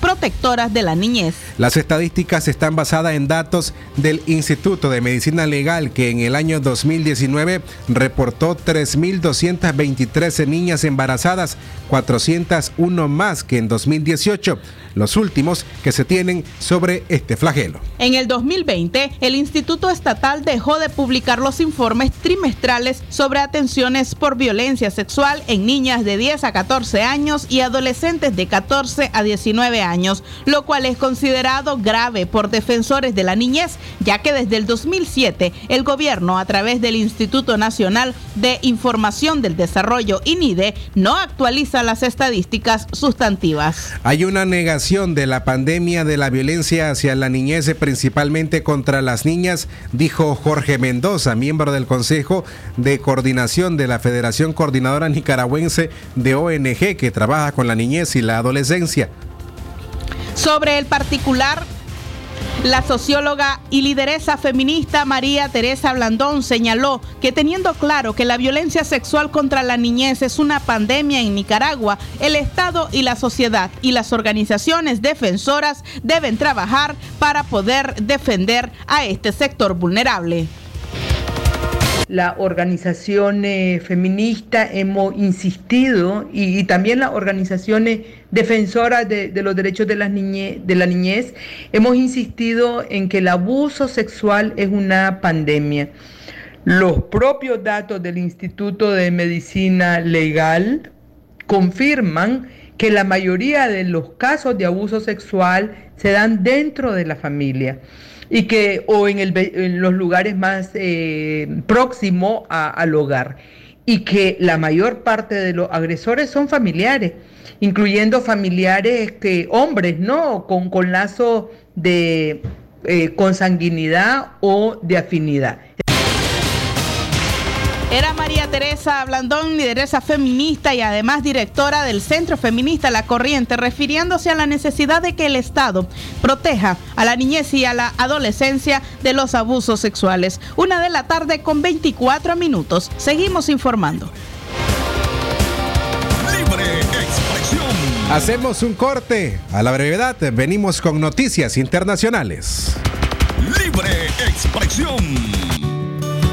protectoras de la niñez. Las estadísticas están basadas en datos del Instituto de Medicina Legal que en el año 2019 reportó 3.223 niñas embarazadas, 401 más que en 2018, los últimos que se tienen sobre este flagelo. En el 2020, el Instituto Estatal dejó de publicar los informes trimestrales sobre atenciones por violencia sexual en niñas de 10 a 14 años y adolescentes de 14 a 19 años, lo cual es considerado grave por defensores de la niñez, ya que desde el 2007 el gobierno, a través del Instituto Nacional de Información del Desarrollo, INIDE, no actualiza las estadísticas sustantivas. Hay una negación de la pandemia de la violencia hacia la niñez, principalmente contra las niñas, dijo Jorge Mendoza, miembro del Consejo de Coordinación de la Federación Coordinadora Nicaragüense de ONG que trabaja con la niñez y la adolescencia. Sobre el particular La socióloga y lideresa feminista María Teresa Blandón señaló que teniendo claro que la violencia sexual contra la niñez es una pandemia en Nicaragua, el Estado y la sociedad y las organizaciones defensoras deben trabajar para poder defender a este sector vulnerable la organización eh, feminista hemos insistido y, también las organizaciones defensoras de, los derechos de, las de la niñez hemos insistido en que el abuso sexual es una pandemia. Los propios datos del Instituto de Medicina Legal confirman que la mayoría de los casos de abuso sexual se dan dentro de la familia y que o en, el, en los lugares más eh, próximos al hogar y que la mayor parte de los agresores son familiares, incluyendo familiares que hombres, ¿no? Con, con lazo de eh, consanguinidad o de afinidad. Era María Teresa Blandón, lideresa feminista y además directora del Centro Feminista La Corriente, refiriéndose a la necesidad de que el Estado proteja a la niñez y a la adolescencia de los abusos sexuales. Una de la tarde con 24 minutos. Seguimos informando. Libre expresión. Hacemos un corte. A la brevedad, venimos con noticias internacionales. Libre expresión.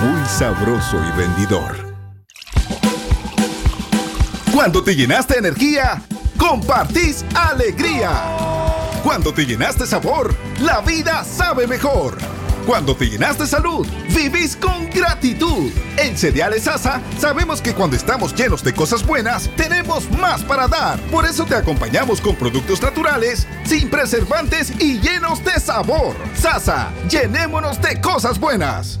muy sabroso y rendidor. Cuando te llenaste energía, compartís alegría. Cuando te llenaste sabor, la vida sabe mejor. Cuando te llenaste salud, vivís con gratitud. En Cereales Asa sabemos que cuando estamos llenos de cosas buenas, tenemos más para dar. Por eso te acompañamos con productos naturales, sin preservantes y llenos de sabor. Sasa, llenémonos de cosas buenas.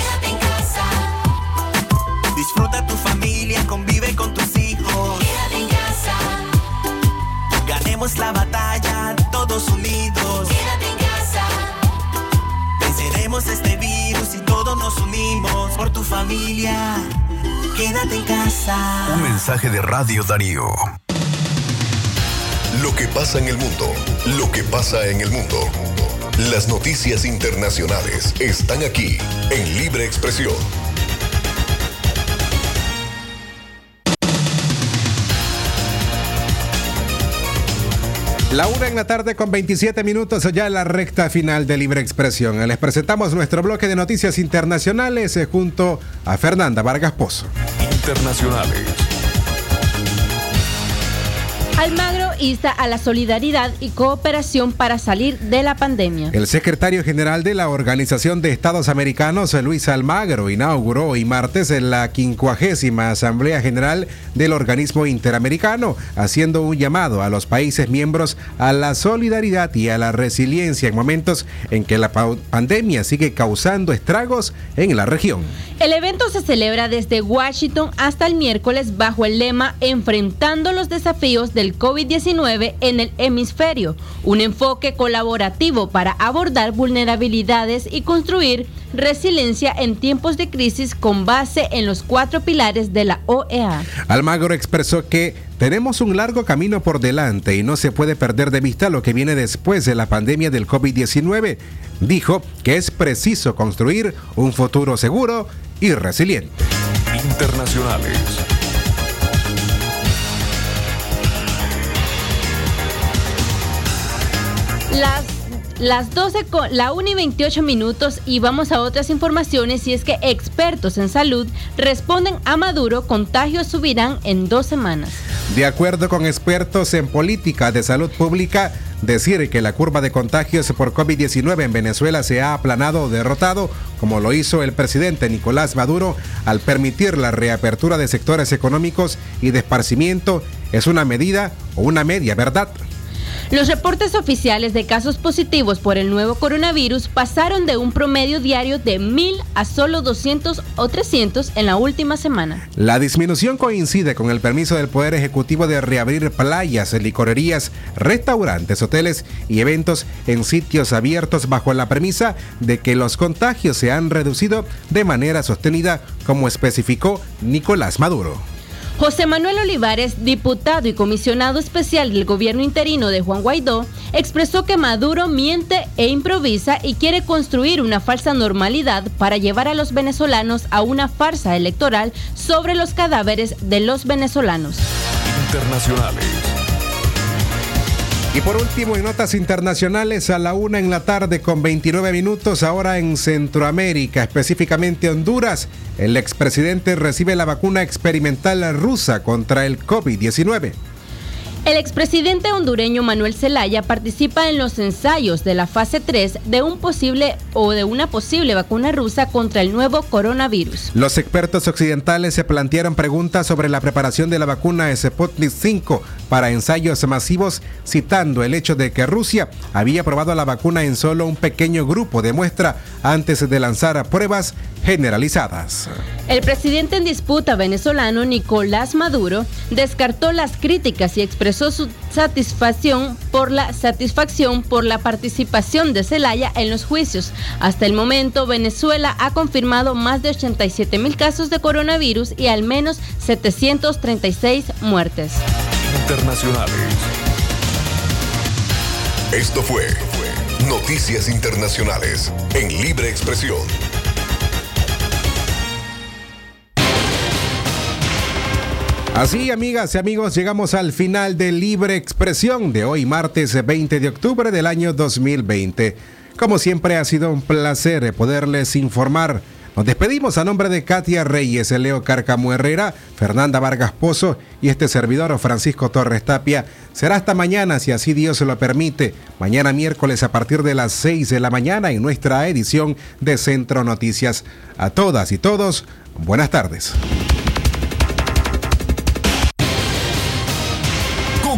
Disfruta tu familia, convive con tus hijos. Quédate en casa. Ganemos la batalla, todos unidos. Quédate en casa. Venceremos este virus y todos nos unimos por tu familia. Quédate en casa. Un mensaje de Radio Darío. Lo que pasa en el mundo, lo que pasa en el mundo. Las noticias internacionales están aquí en Libre Expresión. La una en la tarde con 27 minutos, ya la recta final de Libre Expresión. Les presentamos nuestro bloque de noticias internacionales eh, junto a Fernanda Vargas Pozo. Internacionales. Almagro insta a la solidaridad y cooperación para salir de la pandemia. El secretario general de la Organización de Estados Americanos, Luis Almagro, inauguró hoy martes en la 50 Asamblea General del Organismo Interamericano, haciendo un llamado a los países miembros a la solidaridad y a la resiliencia en momentos en que la pa- pandemia sigue causando estragos en la región. El evento se celebra desde Washington hasta el miércoles bajo el lema Enfrentando los desafíos del COVID-19 en el hemisferio, un enfoque colaborativo para abordar vulnerabilidades y construir resiliencia en tiempos de crisis con base en los cuatro pilares de la OEA. Almagro expresó que tenemos un largo camino por delante y no se puede perder de vista lo que viene después de la pandemia del COVID-19. Dijo que es preciso construir un futuro seguro y resiliente. Internacionales. Las, las 12 con la 1 y 28 minutos y vamos a otras informaciones y es que expertos en salud responden a Maduro contagios subirán en dos semanas. De acuerdo con expertos en política de salud pública, decir que la curva de contagios por COVID-19 en Venezuela se ha aplanado o derrotado, como lo hizo el presidente Nicolás Maduro al permitir la reapertura de sectores económicos y de esparcimiento, es una medida o una media verdad. Los reportes oficiales de casos positivos por el nuevo coronavirus pasaron de un promedio diario de 1.000 a solo 200 o 300 en la última semana. La disminución coincide con el permiso del Poder Ejecutivo de reabrir playas, licorerías, restaurantes, hoteles y eventos en sitios abiertos bajo la premisa de que los contagios se han reducido de manera sostenida, como especificó Nicolás Maduro. José Manuel Olivares, diputado y comisionado especial del gobierno interino de Juan Guaidó, expresó que Maduro miente e improvisa y quiere construir una falsa normalidad para llevar a los venezolanos a una farsa electoral sobre los cadáveres de los venezolanos. Y por último, en notas internacionales, a la una en la tarde con 29 minutos, ahora en Centroamérica, específicamente Honduras, el expresidente recibe la vacuna experimental rusa contra el COVID-19. El expresidente hondureño Manuel Zelaya participa en los ensayos de la fase 3 de un posible o de una posible vacuna rusa contra el nuevo coronavirus. Los expertos occidentales se plantearon preguntas sobre la preparación de la vacuna Sputnik 5 para ensayos masivos, citando el hecho de que Rusia había probado la vacuna en solo un pequeño grupo de muestra antes de lanzar pruebas generalizadas. El presidente en disputa venezolano Nicolás Maduro descartó las críticas y expresó su satisfacción por la satisfacción por la participación de Zelaya en los juicios. Hasta el momento, Venezuela ha confirmado más de 87 mil casos de coronavirus y al menos 736 muertes. Esto fue Noticias Internacionales en Libre Expresión. Así, amigas y amigos, llegamos al final de Libre Expresión de hoy, martes 20 de octubre del año 2020. Como siempre, ha sido un placer poderles informar. Nos despedimos a nombre de Katia Reyes, Leo Carcamo Herrera, Fernanda Vargas Pozo y este servidor Francisco Torres Tapia. Será hasta mañana, si así Dios se lo permite. Mañana miércoles a partir de las 6 de la mañana en nuestra edición de Centro Noticias. A todas y todos, buenas tardes.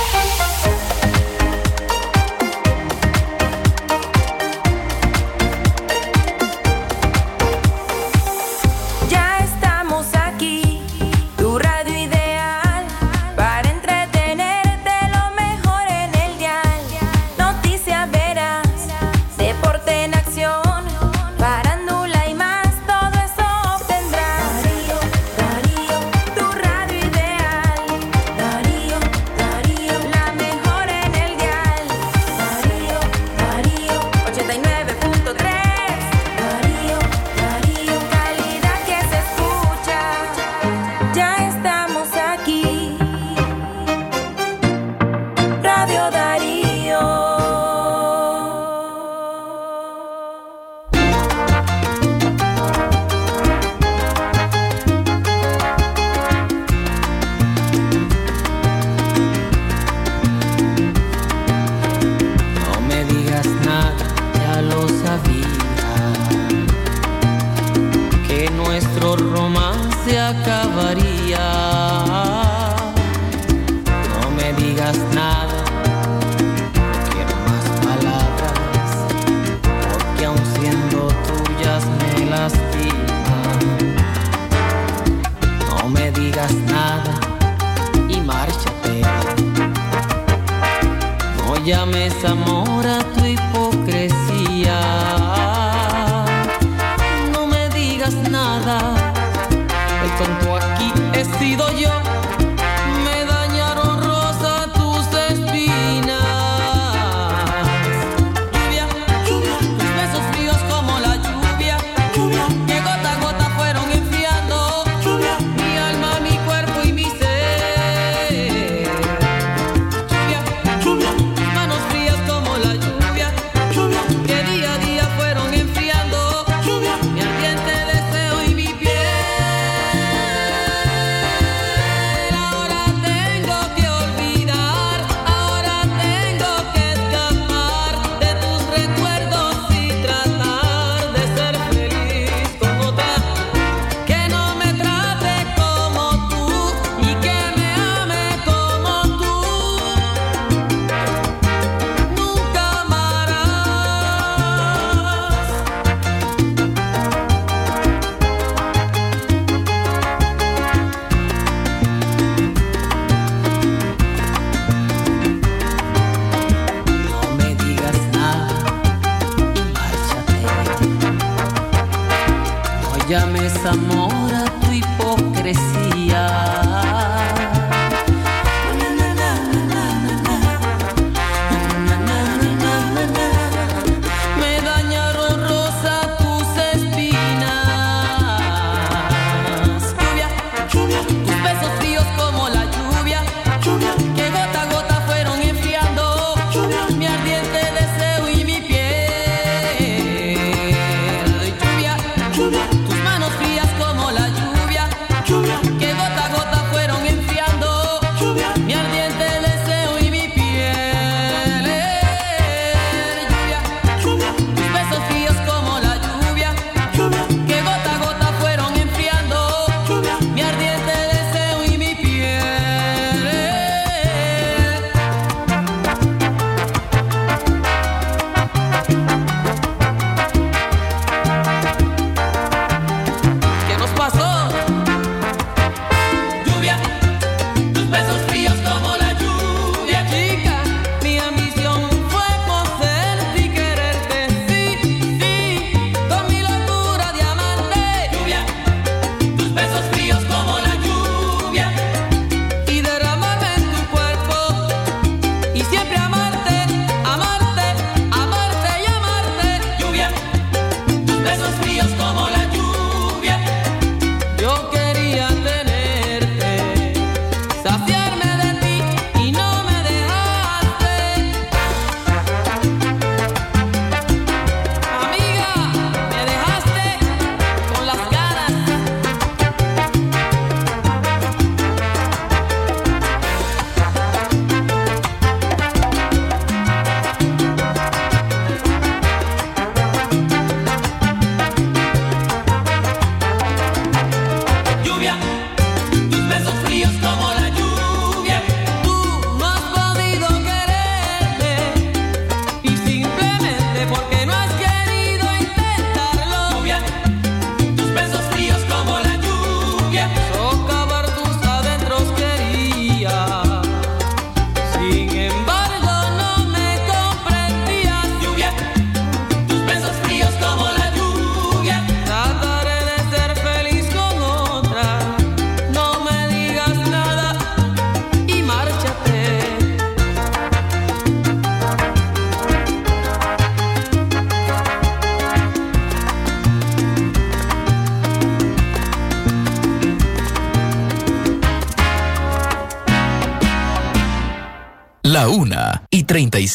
Thank you.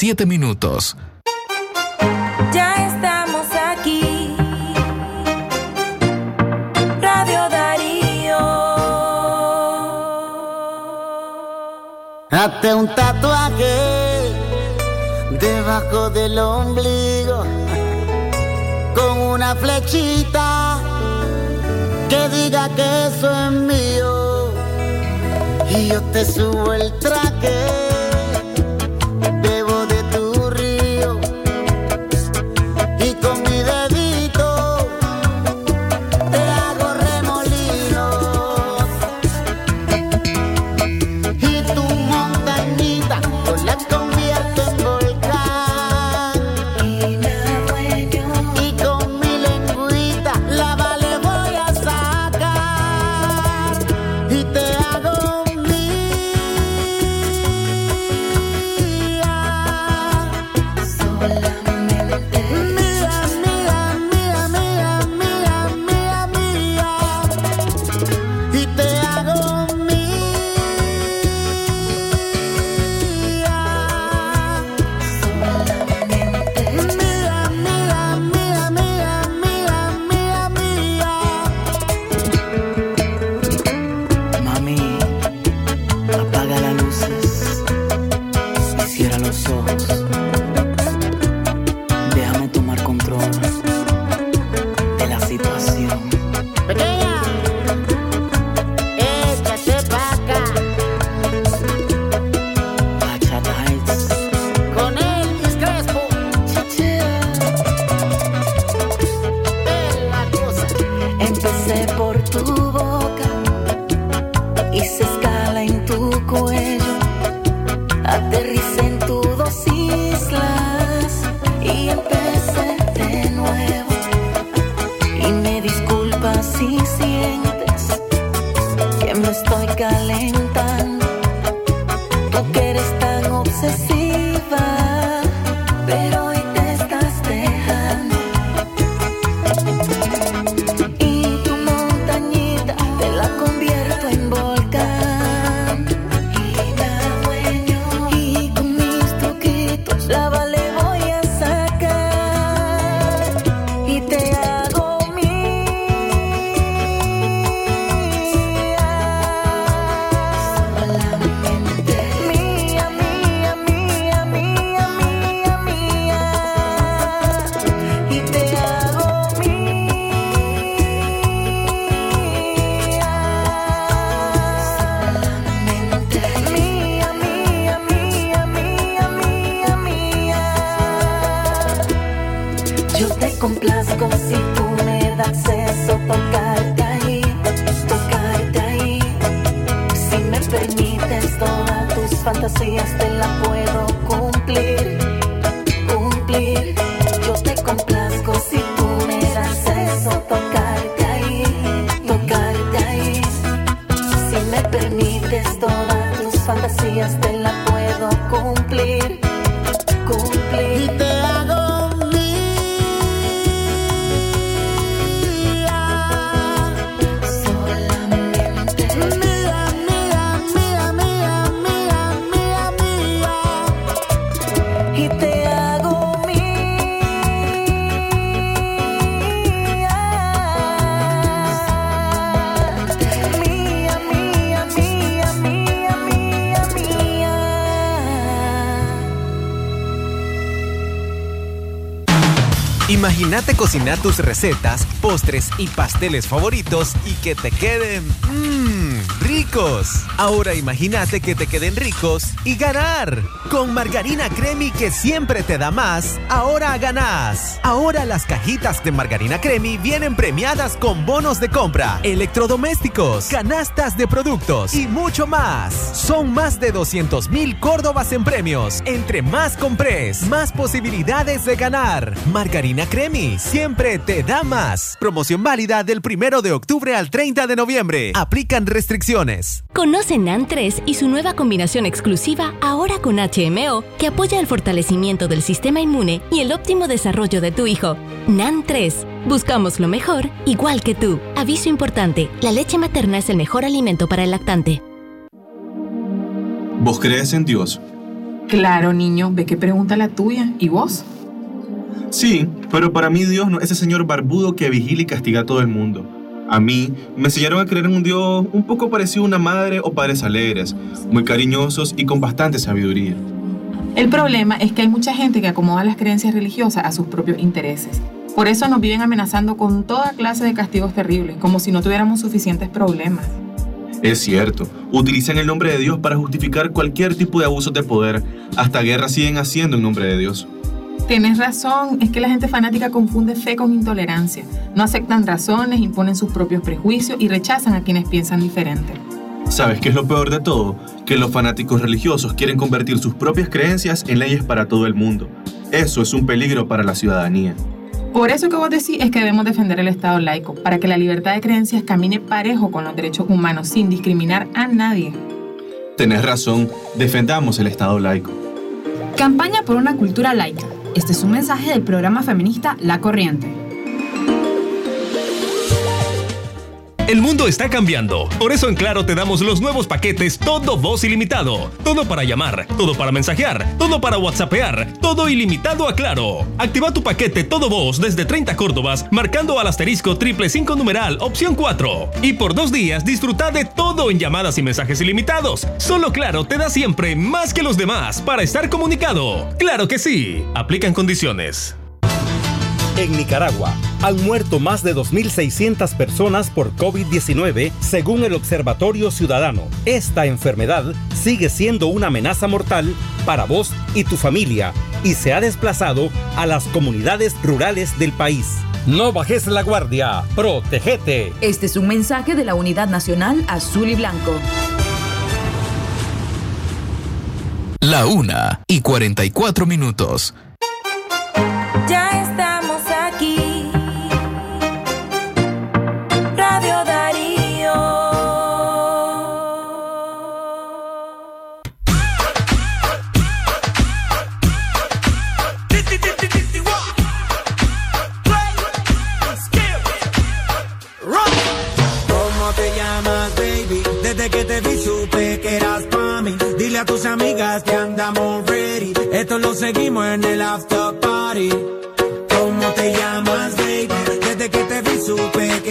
7 minutos. Ya estamos aquí. Radio Darío. Hazte un tatuaje debajo del ombligo con una flechita que diga que eso es mío y yo te subo el traje tus ojos. Cocinar tus recetas, postres y pasteles favoritos y que te queden mmm, ricos. Ahora imagínate que te queden ricos y ganar. Con margarina Cremi que siempre te da más, ahora ganás. Ahora las cajitas de margarina Cremi vienen premiadas con bonos de compra, electrodomésticos, canastas de productos y mucho más. Son más de 200 mil Córdobas en premios. Entre más compres, más posibilidades de ganar. Margarina Cremi siempre te da más. Promoción válida del primero de octubre al 30 de noviembre. Aplican restricciones. Conoce NAN 3 y su nueva combinación exclusiva ahora con HMO que apoya el fortalecimiento del sistema inmune y el óptimo desarrollo de tu hijo. NAN 3. Buscamos lo mejor, igual que tú. Aviso importante, la leche materna es el mejor alimento para el lactante. ¿Vos crees en Dios? Claro, niño, ve qué pregunta la tuya. ¿Y vos? Sí, pero para mí Dios no es ese señor barbudo que vigila y castiga a todo el mundo. A mí me enseñaron a creer en un Dios un poco parecido a una madre o padres alegres, muy cariñosos y con bastante sabiduría. El problema es que hay mucha gente que acomoda las creencias religiosas a sus propios intereses. Por eso nos viven amenazando con toda clase de castigos terribles, como si no tuviéramos suficientes problemas. Es cierto, utilizan el nombre de Dios para justificar cualquier tipo de abusos de poder, hasta guerras siguen haciendo en nombre de Dios. Tienes razón, es que la gente fanática confunde fe con intolerancia. No aceptan razones, imponen sus propios prejuicios y rechazan a quienes piensan diferente. ¿Sabes qué es lo peor de todo? Que los fanáticos religiosos quieren convertir sus propias creencias en leyes para todo el mundo. Eso es un peligro para la ciudadanía. Por eso que vos decís es que debemos defender el Estado laico, para que la libertad de creencias camine parejo con los derechos humanos sin discriminar a nadie. Tenés razón, defendamos el Estado laico. Campaña por una cultura laica. Este es un mensaje del programa feminista La Corriente. El mundo está cambiando. Por eso en Claro te damos los nuevos paquetes Todo Voz Ilimitado. Todo para llamar, todo para mensajear, todo para WhatsAppear, todo ilimitado a Claro. Activa tu paquete Todo Voz desde 30 Córdobas marcando al asterisco triple 5 numeral opción 4. Y por dos días disfruta de todo en llamadas y mensajes ilimitados. Solo Claro te da siempre más que los demás para estar comunicado. Claro que sí. Aplican condiciones. En Nicaragua han muerto más de 2.600 personas por COVID-19 según el Observatorio Ciudadano. Esta enfermedad sigue siendo una amenaza mortal para vos y tu familia y se ha desplazado a las comunidades rurales del país. No bajes la guardia, protégete. Este es un mensaje de la Unidad Nacional Azul y Blanco. La una y 44 minutos. Tus amigas que andamos ready. Esto lo seguimos en el after party. ¿Cómo te llamas, baby? Desde que te vi supe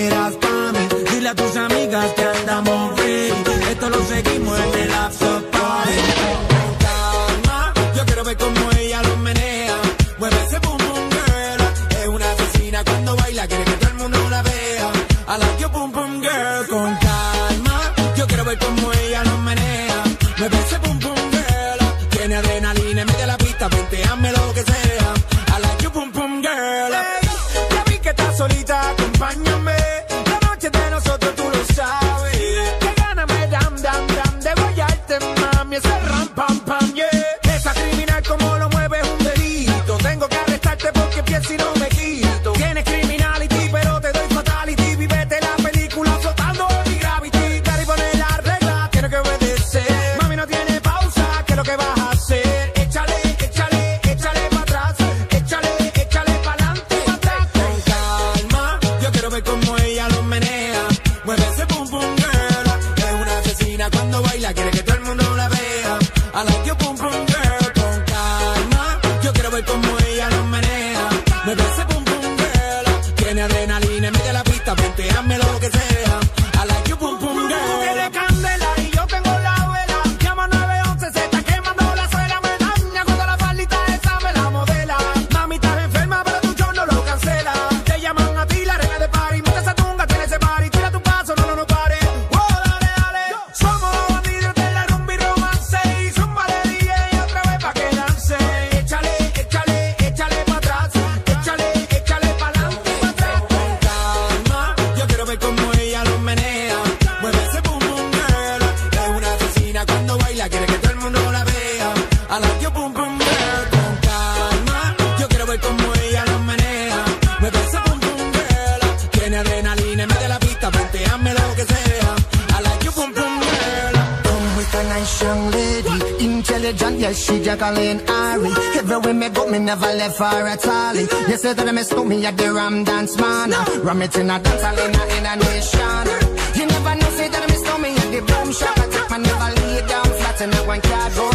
nice young lady, intelligent, yes, she Jacqueline Ari. Everywhere me go, me never left her at all. You say that I miss me at the Ram Dance Man. Ram it in a dance hall in a, nation. You never know, say that I miss me at the boom shop. I take my never lay down flat in a one cardboard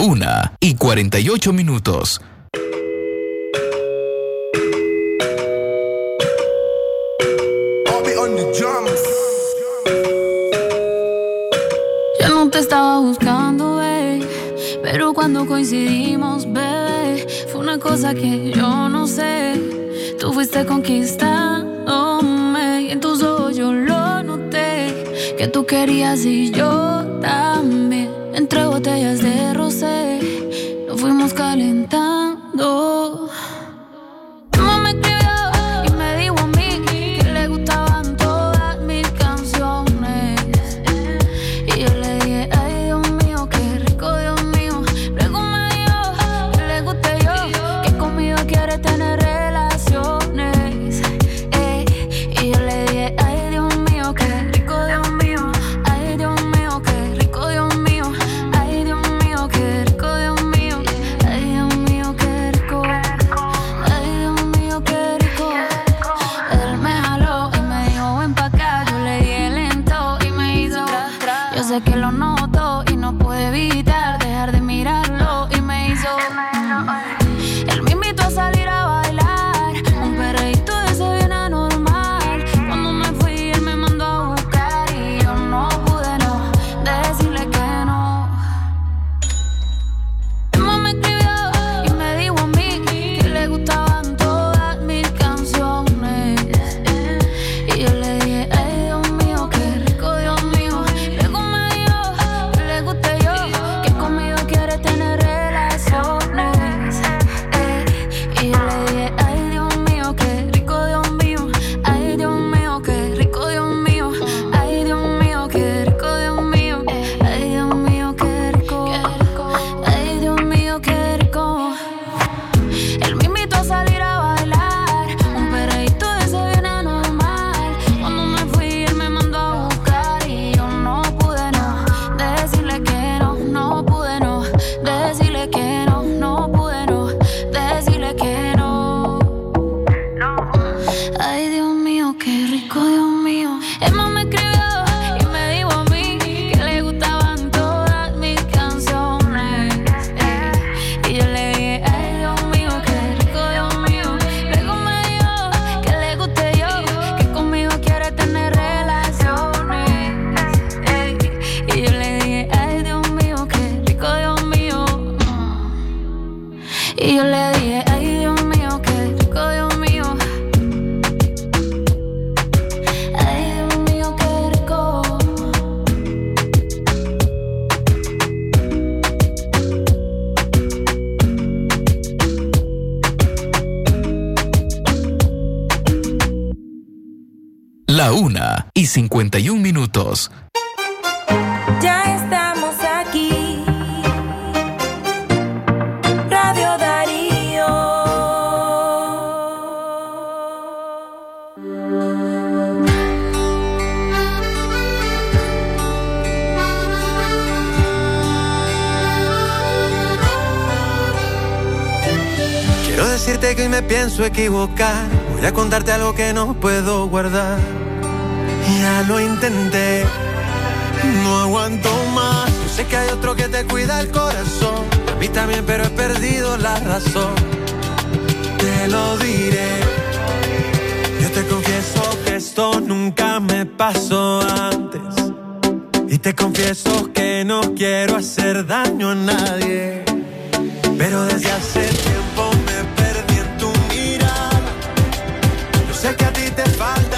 La una y 48 minutos. Yo no te estaba buscando, bebé, pero cuando coincidimos, bebé, fue una cosa que yo no sé. Tú fuiste conquistándome y en tus ojos yo lo noté, que tú querías y yo también. Entre botellas de rosé, nos fuimos calentando. 51 minutos. Ya estamos aquí. Radio Darío. Quiero decirte que hoy me pienso equivocar. Voy a contarte algo que no puedo guardar. Ya lo intenté, no aguanto más. Yo sé que hay otro que te cuida el corazón. A mí también, pero he perdido la razón. Te lo diré. Yo te confieso que esto nunca me pasó antes. Y te confieso que no quiero hacer daño a nadie. Pero desde hace tiempo me perdí en tu mirada. Yo sé que a ti te falta.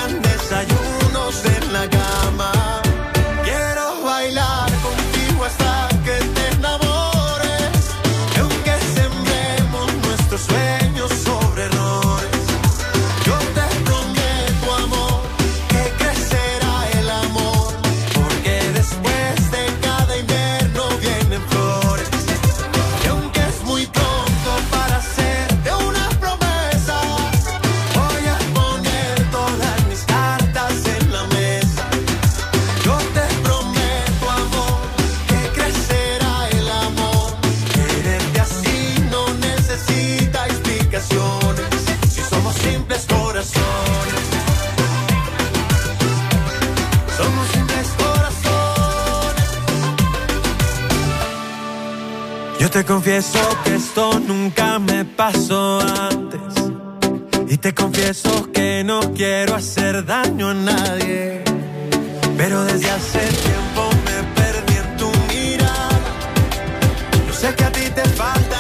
te confieso que esto nunca me pasó antes. Y te confieso que no quiero hacer daño a nadie. Pero desde hace tiempo me perdí en tu mirada. Yo sé que a ti te falta.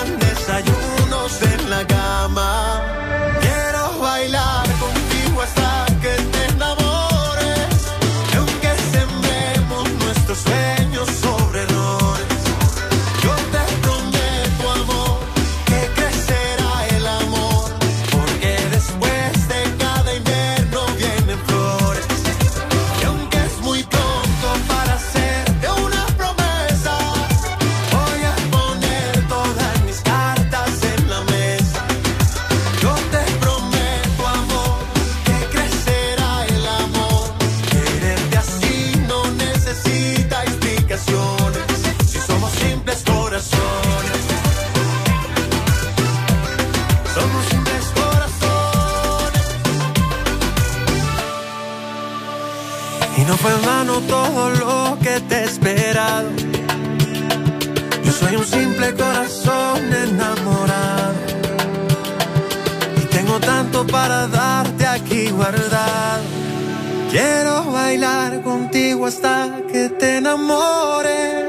Hasta que te enamores.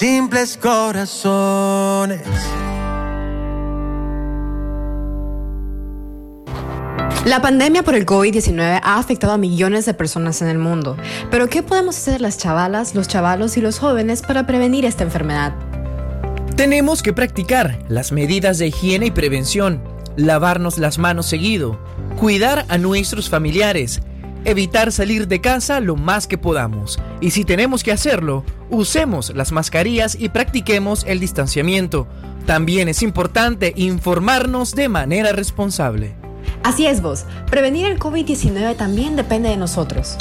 Simples corazones. La pandemia por el COVID-19 ha afectado a millones de personas en el mundo. Pero ¿qué podemos hacer las chavalas, los chavalos y los jóvenes para prevenir esta enfermedad? Tenemos que practicar las medidas de higiene y prevención, lavarnos las manos seguido, cuidar a nuestros familiares, evitar salir de casa lo más que podamos. Y si tenemos que hacerlo, usemos las mascarillas y practiquemos el distanciamiento. También es importante informarnos de manera responsable. Así es vos, prevenir el COVID-19 también depende de nosotros.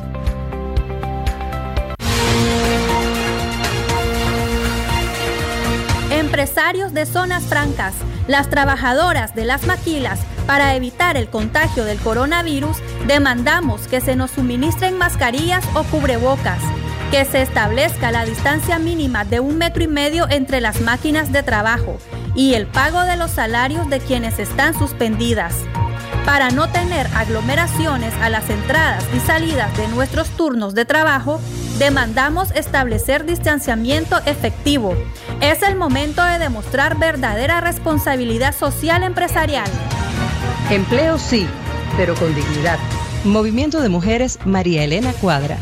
Empresarios de zonas francas, las trabajadoras de las maquilas, para evitar el contagio del coronavirus, demandamos que se nos suministren mascarillas o cubrebocas, que se establezca la distancia mínima de un metro y medio entre las máquinas de trabajo y el pago de los salarios de quienes están suspendidas. Para no tener aglomeraciones a las entradas y salidas de nuestros turnos de trabajo, demandamos establecer distanciamiento efectivo. Es el momento de demostrar verdadera responsabilidad social empresarial. Empleo sí, pero con dignidad. Movimiento de Mujeres María Elena Cuadra.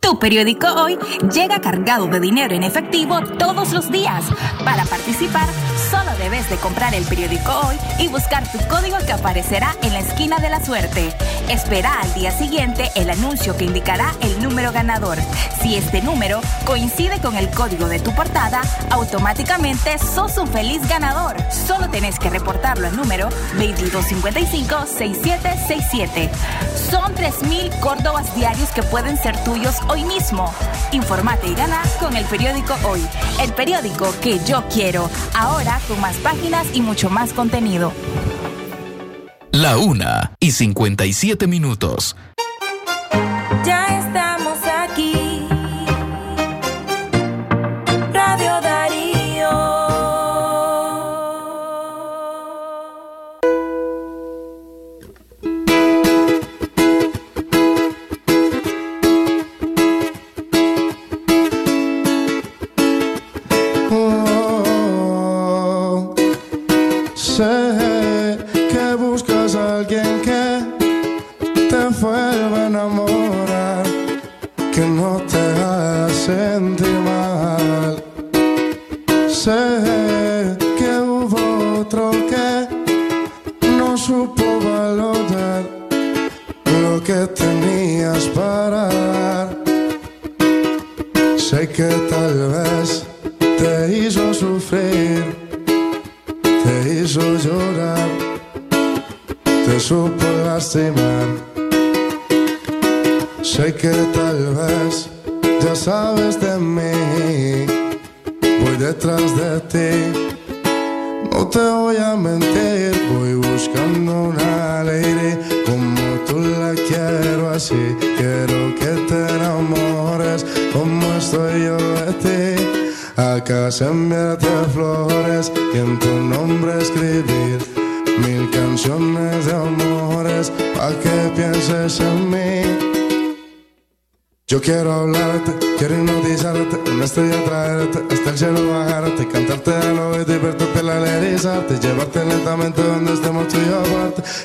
Tu periódico hoy llega cargado de dinero en efectivo todos los días. Para participar, solo debes de comprar el periódico hoy y buscar tu código que aparecerá en la esquina de la suerte. Espera al día siguiente el anuncio que indicará el número ganador. Si este número coincide con el código de tu portada, automáticamente sos un feliz ganador. Solo tenés que reportarlo al número 2255-6767. Son 3.000 córdobas diarios que pueden ser tuyos hoy mismo. Informate y gana con el periódico Hoy, el periódico que yo quiero, ahora con más páginas y mucho más contenido. La una y 57 minutos.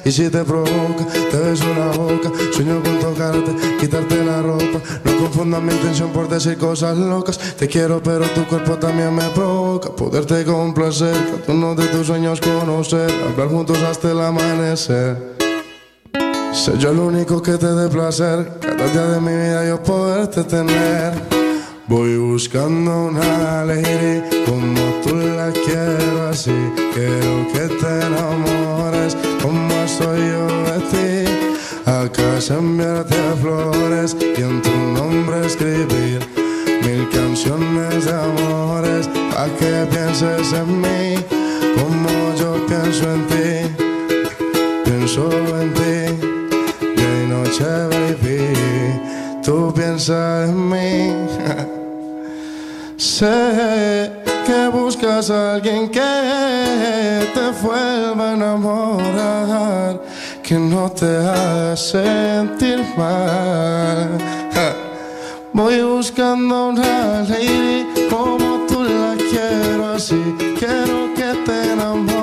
Y si te provoca, te beso la boca, sueño con tocarte, quitarte la ropa. No confundas mi intención por decir cosas locas. Te quiero, pero tu cuerpo también me provoca. Poderte complacer, cada uno de tus sueños conocer, hablar juntos hasta el amanecer. Soy yo el único que te dé placer, cada día de mi vida yo poderte tener. Voy buscando una lady como tú la quiero así. Quiero que te enamores como soy yo de ti. A casa enviarte flores y en tu nombre escribir mil canciones de amores. Pa' que pienses en mí como yo pienso en ti. Pienso en ti y noche, baby. Tú piensas en mí. [LAUGHS] sé que buscas a alguien que te vuelva a enamorar, que no te haga sentir mal. [LAUGHS] Voy buscando una lady como tú la quiero así. Quiero que te enamores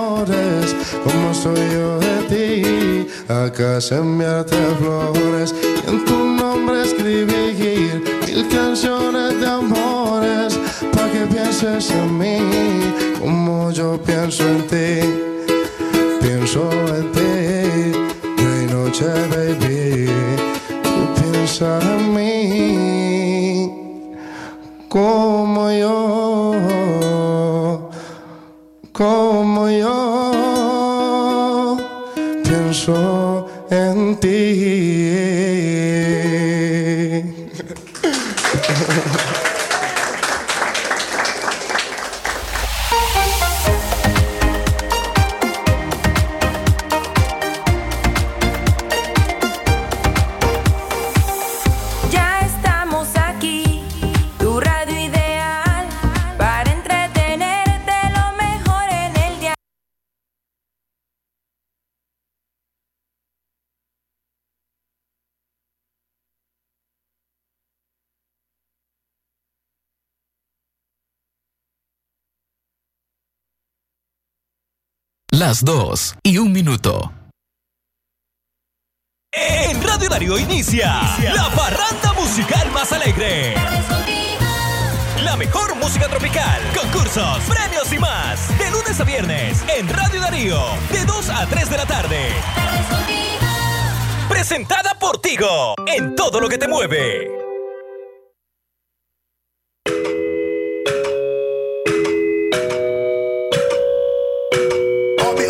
como soy yo de ti. A casa enviarte flores y en tu nombre escribir mil canciones de amores. Pa' que pienses en mí como yo pienso en ti. Pienso en ti, día y noche, baby. Tú piensas en mí como yo, como yo en ti. Las 2 y un minuto. En Radio Darío inicia la parranda musical más alegre. La mejor música tropical, concursos, premios y más. De lunes a viernes en Radio Darío, de 2 a 3 de la tarde. Presentada por Tigo, en todo lo que te mueve.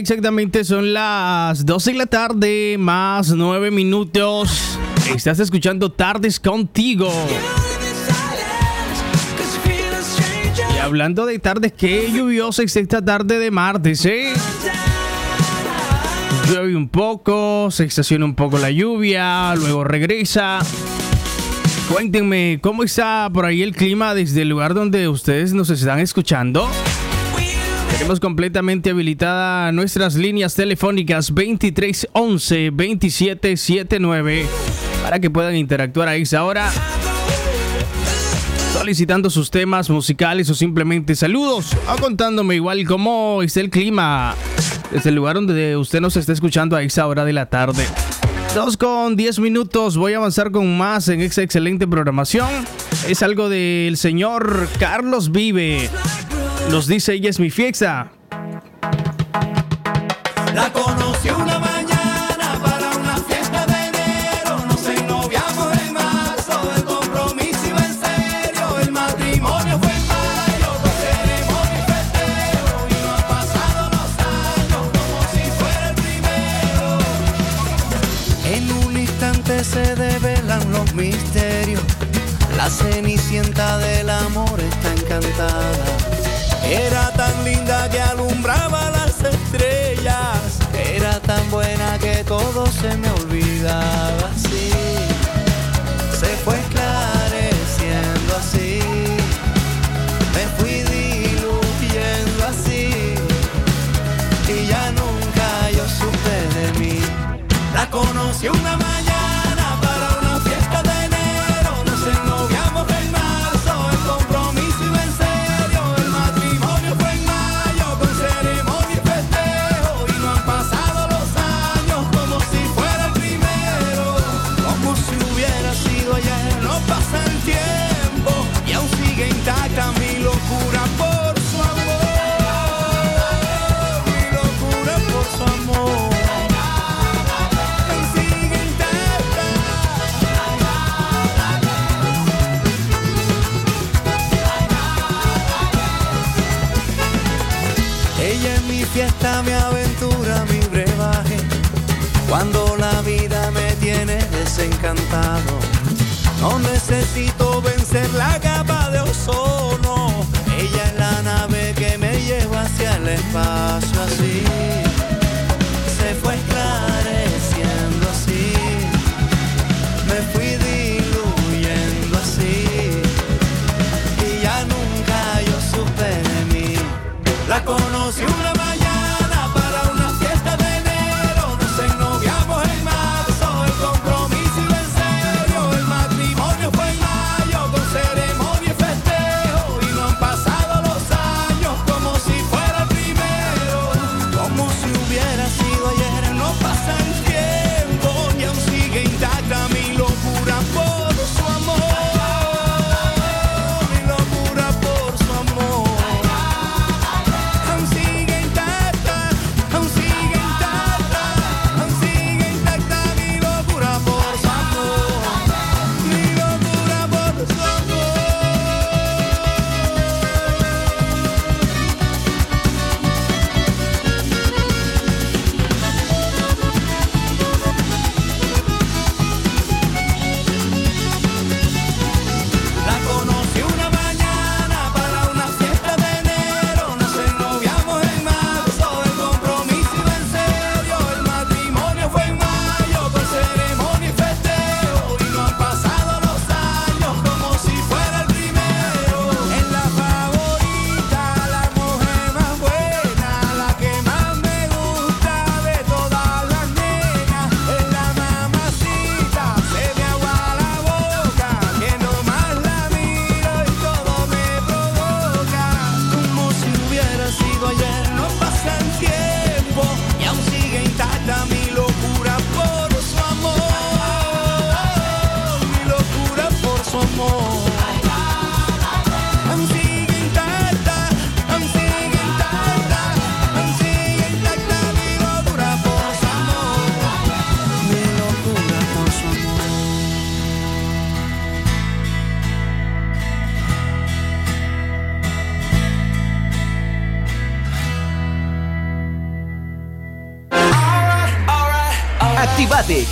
exactamente son las 12 de la tarde, más 9 minutos. Estás escuchando Tardes contigo. Y hablando de tardes, qué lluviosa es esta tarde de martes, ¿eh? Llueve un poco, se estaciona un poco la lluvia, luego regresa. Cuéntenme, ¿cómo está por ahí el clima desde el lugar donde ustedes nos están escuchando? Tenemos completamente habilitada nuestras líneas telefónicas 2311 2779 para que puedan interactuar a esa hora solicitando sus temas musicales o simplemente saludos o contándome igual cómo es el clima desde el lugar donde usted nos está escuchando a esa hora de la tarde. Dos con 10 minutos, voy a avanzar con más en esta excelente programación. Es algo del señor Carlos Vive. Nos dice ella es mi fiesta. La conocí una mañana para una fiesta de enero. Nos ennoviamos en marzo, el compromiso iba en serio. El matrimonio fue en mayo, con ceremonia y festejo. Y no han pasado los años como si fuera el primero. En un instante se develan los misterios. La cenicienta del amor está encantada. Era tan linda que alumbraba las estrellas. Era tan buena que todo se me olvidaba así. Se fue esclareciendo así. Me fui diluyendo así. Y ya nunca yo supe de mí. La conocí una mañana fiesta, mi aventura, mi brebaje. Cuando la vida me tiene desencantado, no necesito vencer la capa de ozono. Ella es la nave que me lleva hacia el espacio así.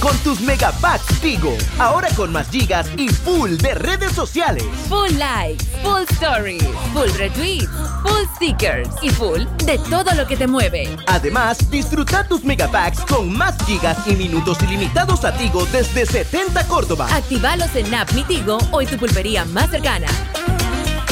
Con tus megapacks Tigo. Ahora con más gigas y full de redes sociales. Full likes, full stories, full retweets, full stickers y full de todo lo que te mueve. Además, disfruta tus megapacks con más gigas y minutos ilimitados a Tigo desde 70 Córdoba. Actívalos en App Mi Tigo o en tu pulpería más cercana.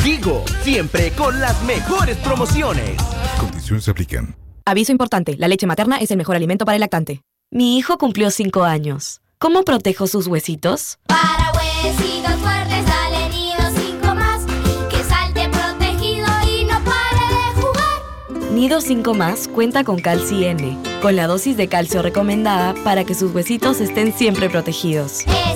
Tigo, siempre con las mejores promociones. Condiciones se aplican. Aviso importante, la leche materna es el mejor alimento para el lactante. Mi hijo cumplió 5 años. ¿Cómo protejo sus huesitos? Para huesitos fuertes, dale nido 5 más. Que salte protegido y no pare de jugar. Nido 5 más cuenta con Calci N, con la dosis de calcio recomendada para que sus huesitos estén siempre protegidos. Es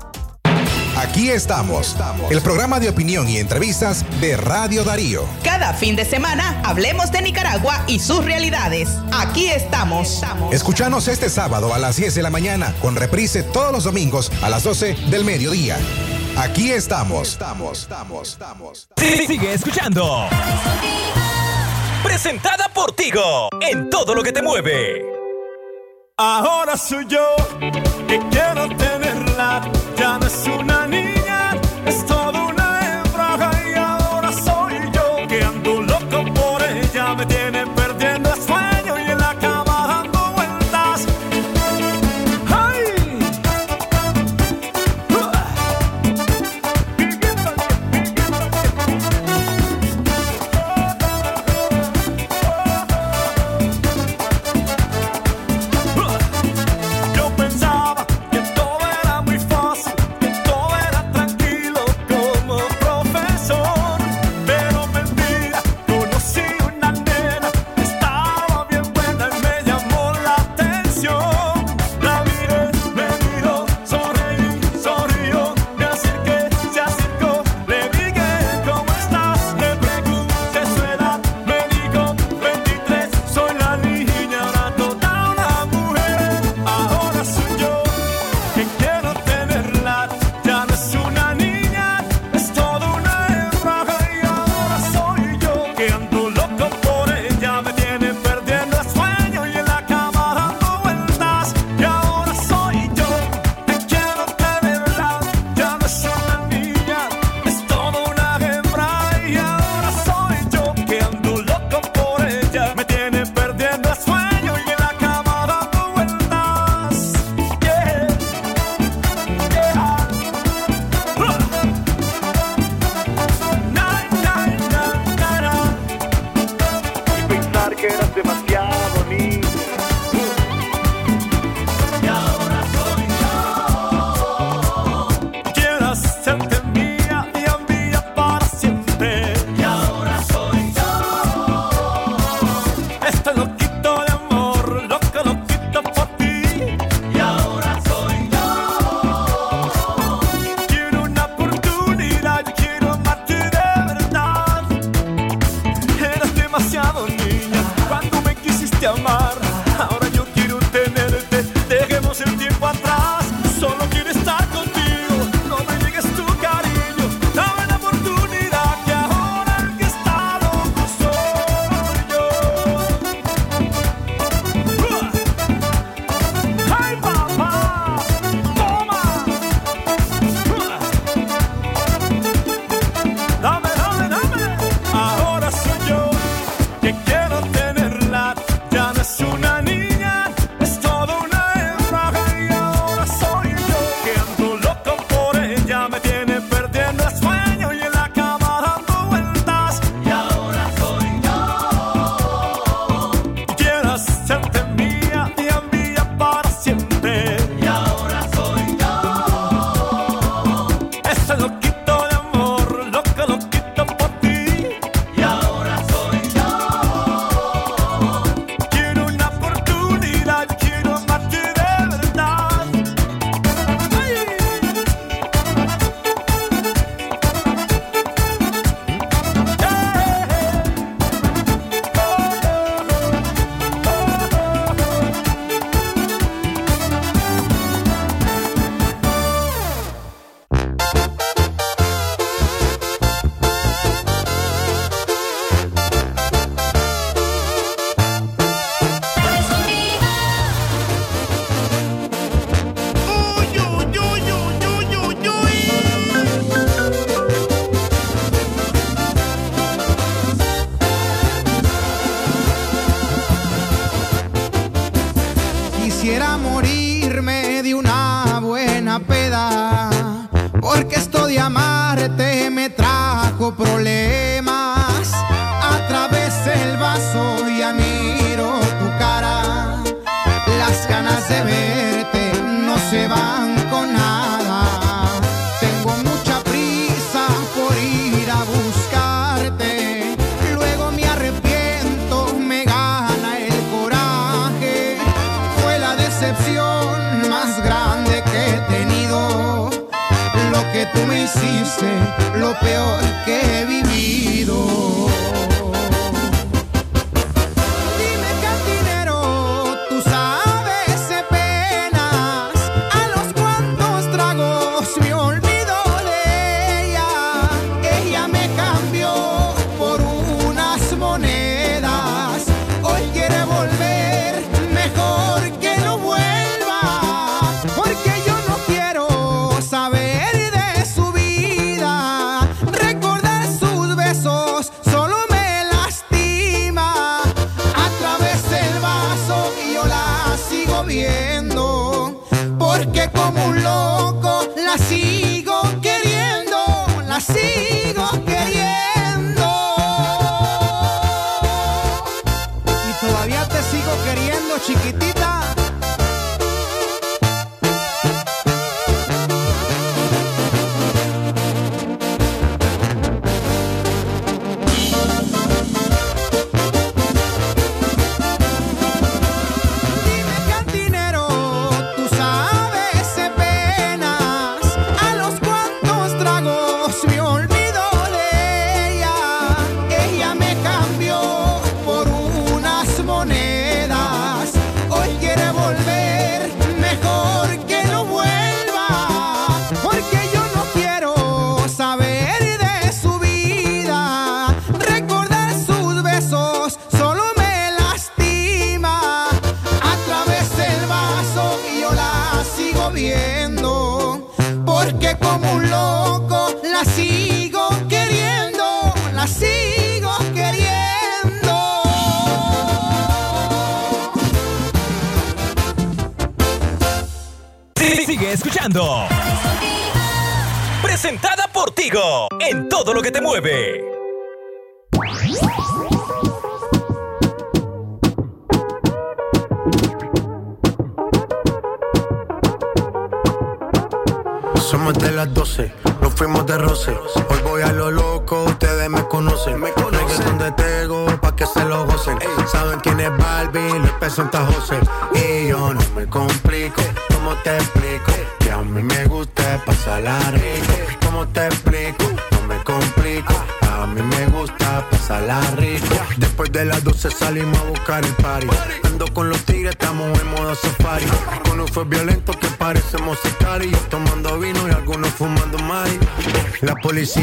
Aquí estamos, el programa de opinión y entrevistas de Radio Darío. Cada fin de semana hablemos de Nicaragua y sus realidades. Aquí estamos. Escuchanos este sábado a las 10 de la mañana, con reprise todos los domingos a las 12 del mediodía. Aquí estamos. Estamos, estamos, estamos. Sí, Sigue escuchando. Presentada por Tigo, en todo lo que te mueve. Ahora soy yo que quiero tenerla. Ya no es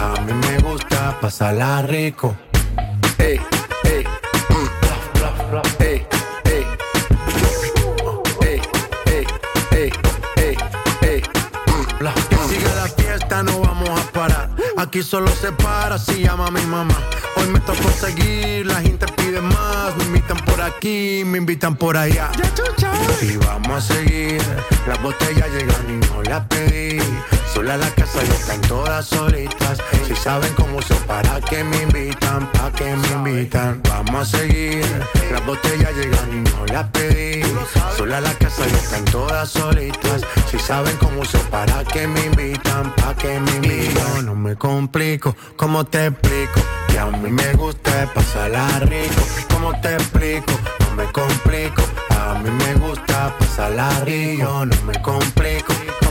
A mí me gusta pasarla rico. Ey, ey, mm. Ey, ey. Ey, ey, ey, ey, ey, mm. Que siga la fiesta, no vamos a parar. Aquí solo se para si llama mi mamá. Hoy me tocó seguir, la gente pide más. Me invitan por aquí, me invitan por allá. Y vamos a seguir. Las botellas llegan y no las pedí. Sola la casa y están todas solitas. Si saben cómo se para que me invitan, pa' que me invitan. Vamos a seguir. Las botellas llegan y no las pedí. Sola la casa y están todas solitas. Si saben cómo se para que me invitan, pa' que me invitan. Yo no me complico, ¿cómo te explico? Que a mí me gusta pasarla rico. ¿Cómo te explico? No me complico. A mí me gusta pasarla rico. Yo no me complico.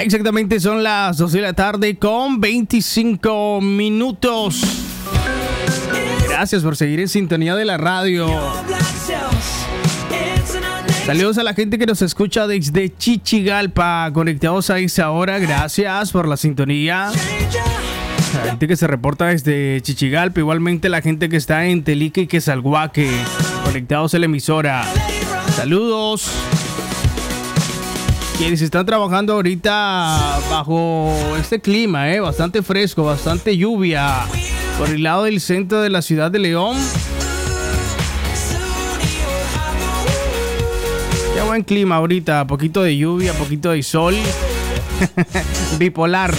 Exactamente son las 2 de la tarde con 25 minutos. Gracias por seguir en sintonía de la radio. Saludos a la gente que nos escucha desde Chichigalpa, conectados a esa hora. Gracias por la sintonía. La gente que se reporta desde Chichigalpa, igualmente la gente que está en Telique y Quesalguaque, conectados a la emisora. Saludos. Quienes están trabajando ahorita bajo este clima, ¿eh? bastante fresco, bastante lluvia, por el lado del centro de la ciudad de León. Ya buen clima ahorita, poquito de lluvia, poquito de sol. [LAUGHS] Bipolar.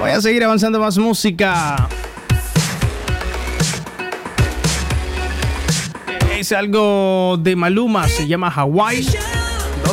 Voy a seguir avanzando más música. Es algo de Maluma, se llama Hawaii.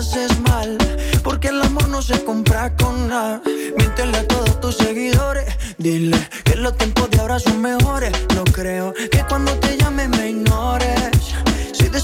haces mal. Porque el amor no se compra con nada. Miéntele a todos tus seguidores. Dile que los tiempos de ahora son mejores. No creo que cuando te llame me ignores.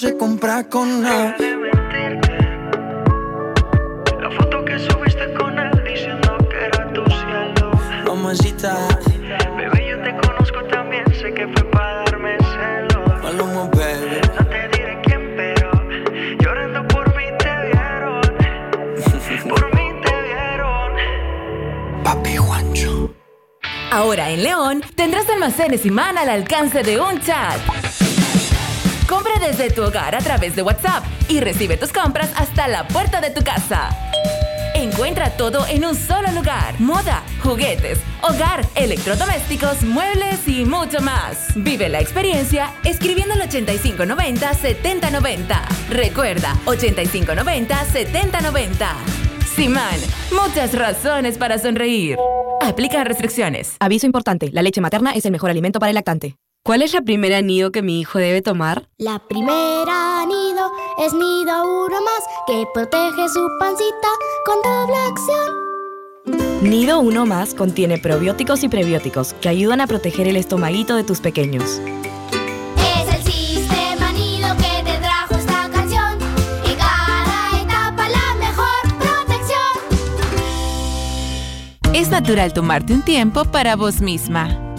Se compra con nada. La foto que subiste con él diciendo que era tu cielo. Mamacita, bebé, yo te conozco también, sé que fue para darme celos. Maluma, baby. No te diré quién, pero llorando por mí te vieron. por mí te vieron. Papi Juancho. Ahora en León tendrás almacenes y man al alcance de un chat. Desde tu hogar a través de WhatsApp y recibe tus compras hasta la puerta de tu casa. Encuentra todo en un solo lugar. Moda, juguetes, hogar, electrodomésticos, muebles y mucho más. Vive la experiencia escribiendo al 8590-7090. Recuerda, 8590-7090. Simán, muchas razones para sonreír. Aplican restricciones. Aviso importante, la leche materna es el mejor alimento para el lactante. ¿Cuál es la primera nido que mi hijo debe tomar? La primera nido es nido uno más que protege su pancita con doble acción. Nido Uno Más contiene probióticos y prebióticos que ayudan a proteger el estomaguito de tus pequeños. Es el sistema nido que te trajo esta canción. En cada etapa la mejor protección. Es natural tomarte un tiempo para vos misma.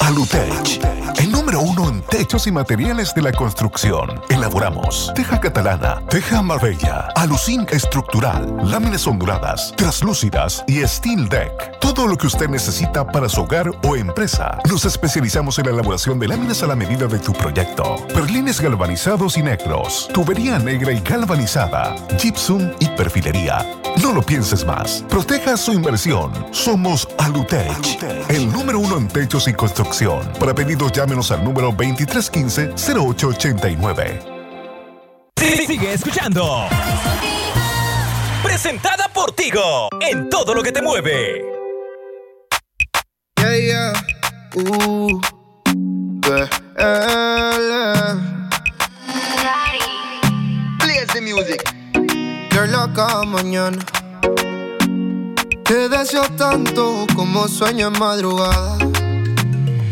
Alutech, el número uno en techos y materiales de la construcción. Elaboramos teja catalana, teja marbella, alucín estructural, láminas onduladas, translúcidas y steel deck. Todo lo que usted necesita para su hogar o empresa. Nos especializamos en la elaboración de láminas a la medida de tu proyecto. Perlines galvanizados y negros, tubería negra y galvanizada, gypsum y perfilería. No lo pienses más. Proteja su inversión. Somos Alutech, el número uno en techos y construcción. Para pedidos, llámenos al número 2315-0889. Sigue escuchando. Presentada por Tigo. En todo lo que te mueve. Yeah, yeah. Uh, Play the music. Girl, cada mañana. Te deseo tanto como sueño en madrugada.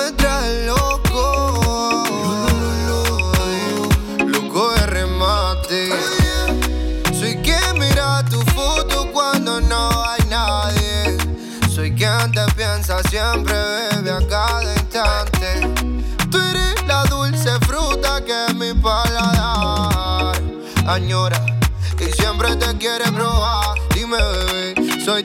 Me traes loco. Loco de remate. Soy quien mira tu foto cuando no hay nadie. Soy quien te piensa siempre, bebe a cada instante. Tú eres la dulce fruta que mi paladar añora y siempre te quiere probar. Dime, bebé, soy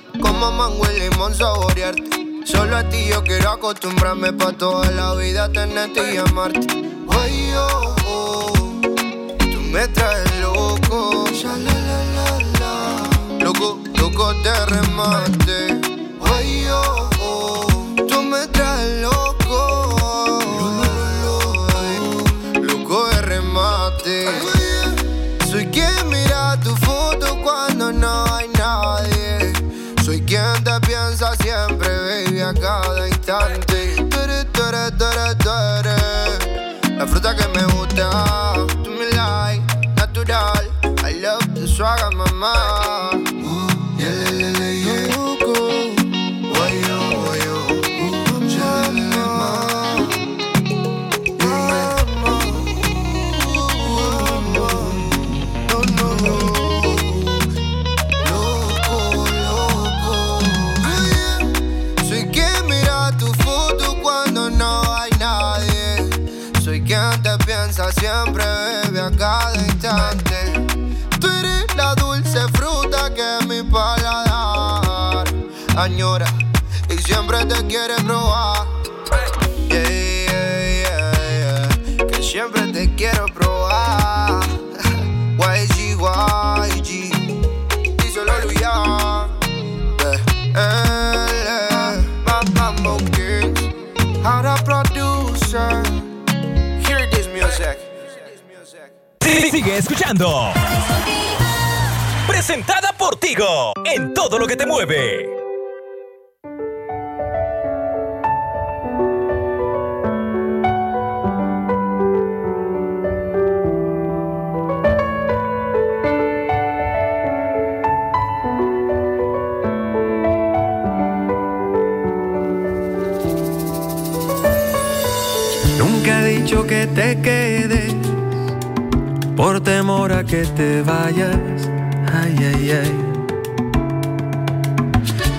Como mango y limón saborearte. Solo a ti yo quiero acostumbrarme pa' toda la vida tenerte y amarte. Ay, oh, oh, tú me traes loco. Ya. Loco, loco de remate. Cada instante. Tú eres, tú eres, tú eres, tú eres La fruta que me gusta. Tú me like, natural. I love the swagger, mamá. Sigue escuchando. Presentada por Tigo. En todo lo que te mueve. Nunca he dicho que te quedes por temor a que te vayas. Ay, ay, ay.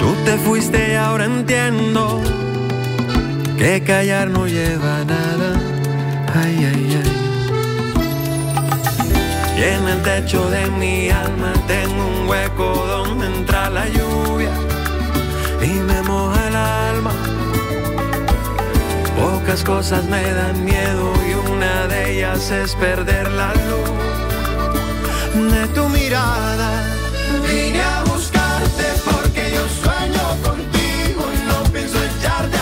Tú te fuiste y ahora entiendo que callar no lleva nada. Ay, ay, ay. Y en el techo de mi alma tengo un hueco donde entra la lluvia y me moja el alma. Pocas cosas me dan miedo y una de ellas es perder la luz de tu mirada. Vine a buscarte porque yo sueño contigo y no pienso echarte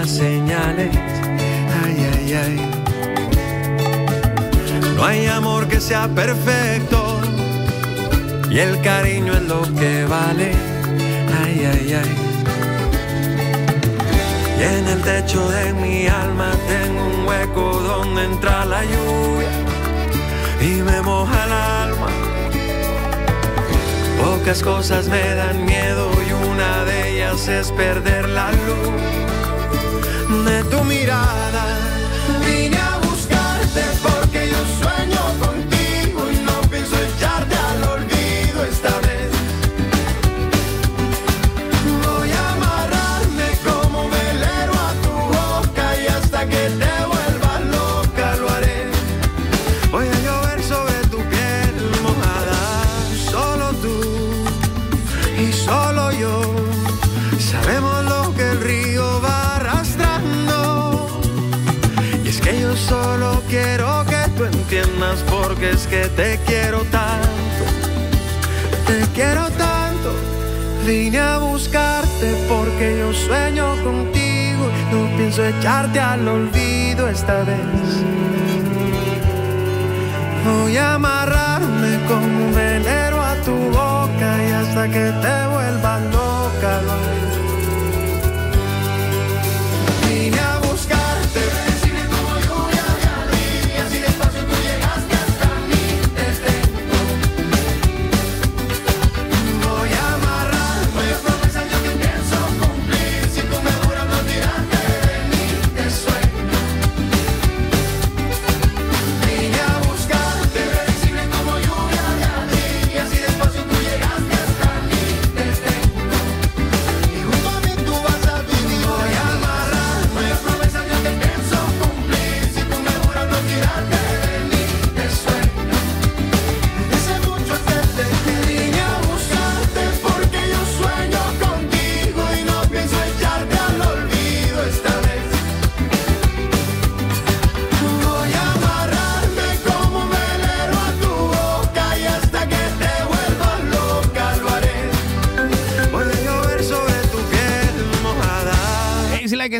las señales. Ay, ay, ay. No hay amor que sea perfecto y el cariño es lo que vale. Ay, ay, ay. Y en el techo de mi alma tengo un hueco donde entra la lluvia y me moja el alma. Pocas cosas me dan miedo y una de ellas es perder la luz de tu mirada. Es que te quiero tanto. Te quiero tanto. Vine a buscarte porque yo sueño contigo. No pienso echarte al olvido esta vez. Voy a amarrarme como un velero a tu boca y hasta que te vuelvas loca.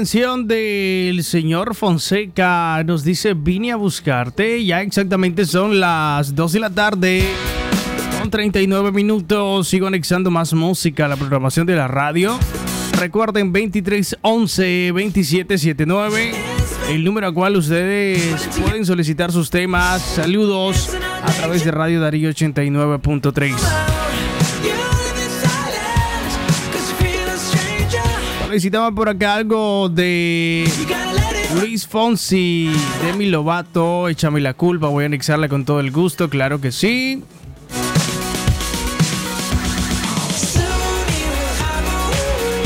Canción del señor Fonseca. Nos dice, vine a buscarte. Ya exactamente son las 2 de la tarde. Con 39 minutos. Sigo anexando más música a la programación de la radio. Recuerden 2311 2779. El número al cual ustedes pueden solicitar sus temas. Saludos a través de Radio Darío 89.3. Por acá algo de Luis Fonsi, Demi Lovato, Échame la culpa, voy a anexarla con todo el gusto, claro que sí.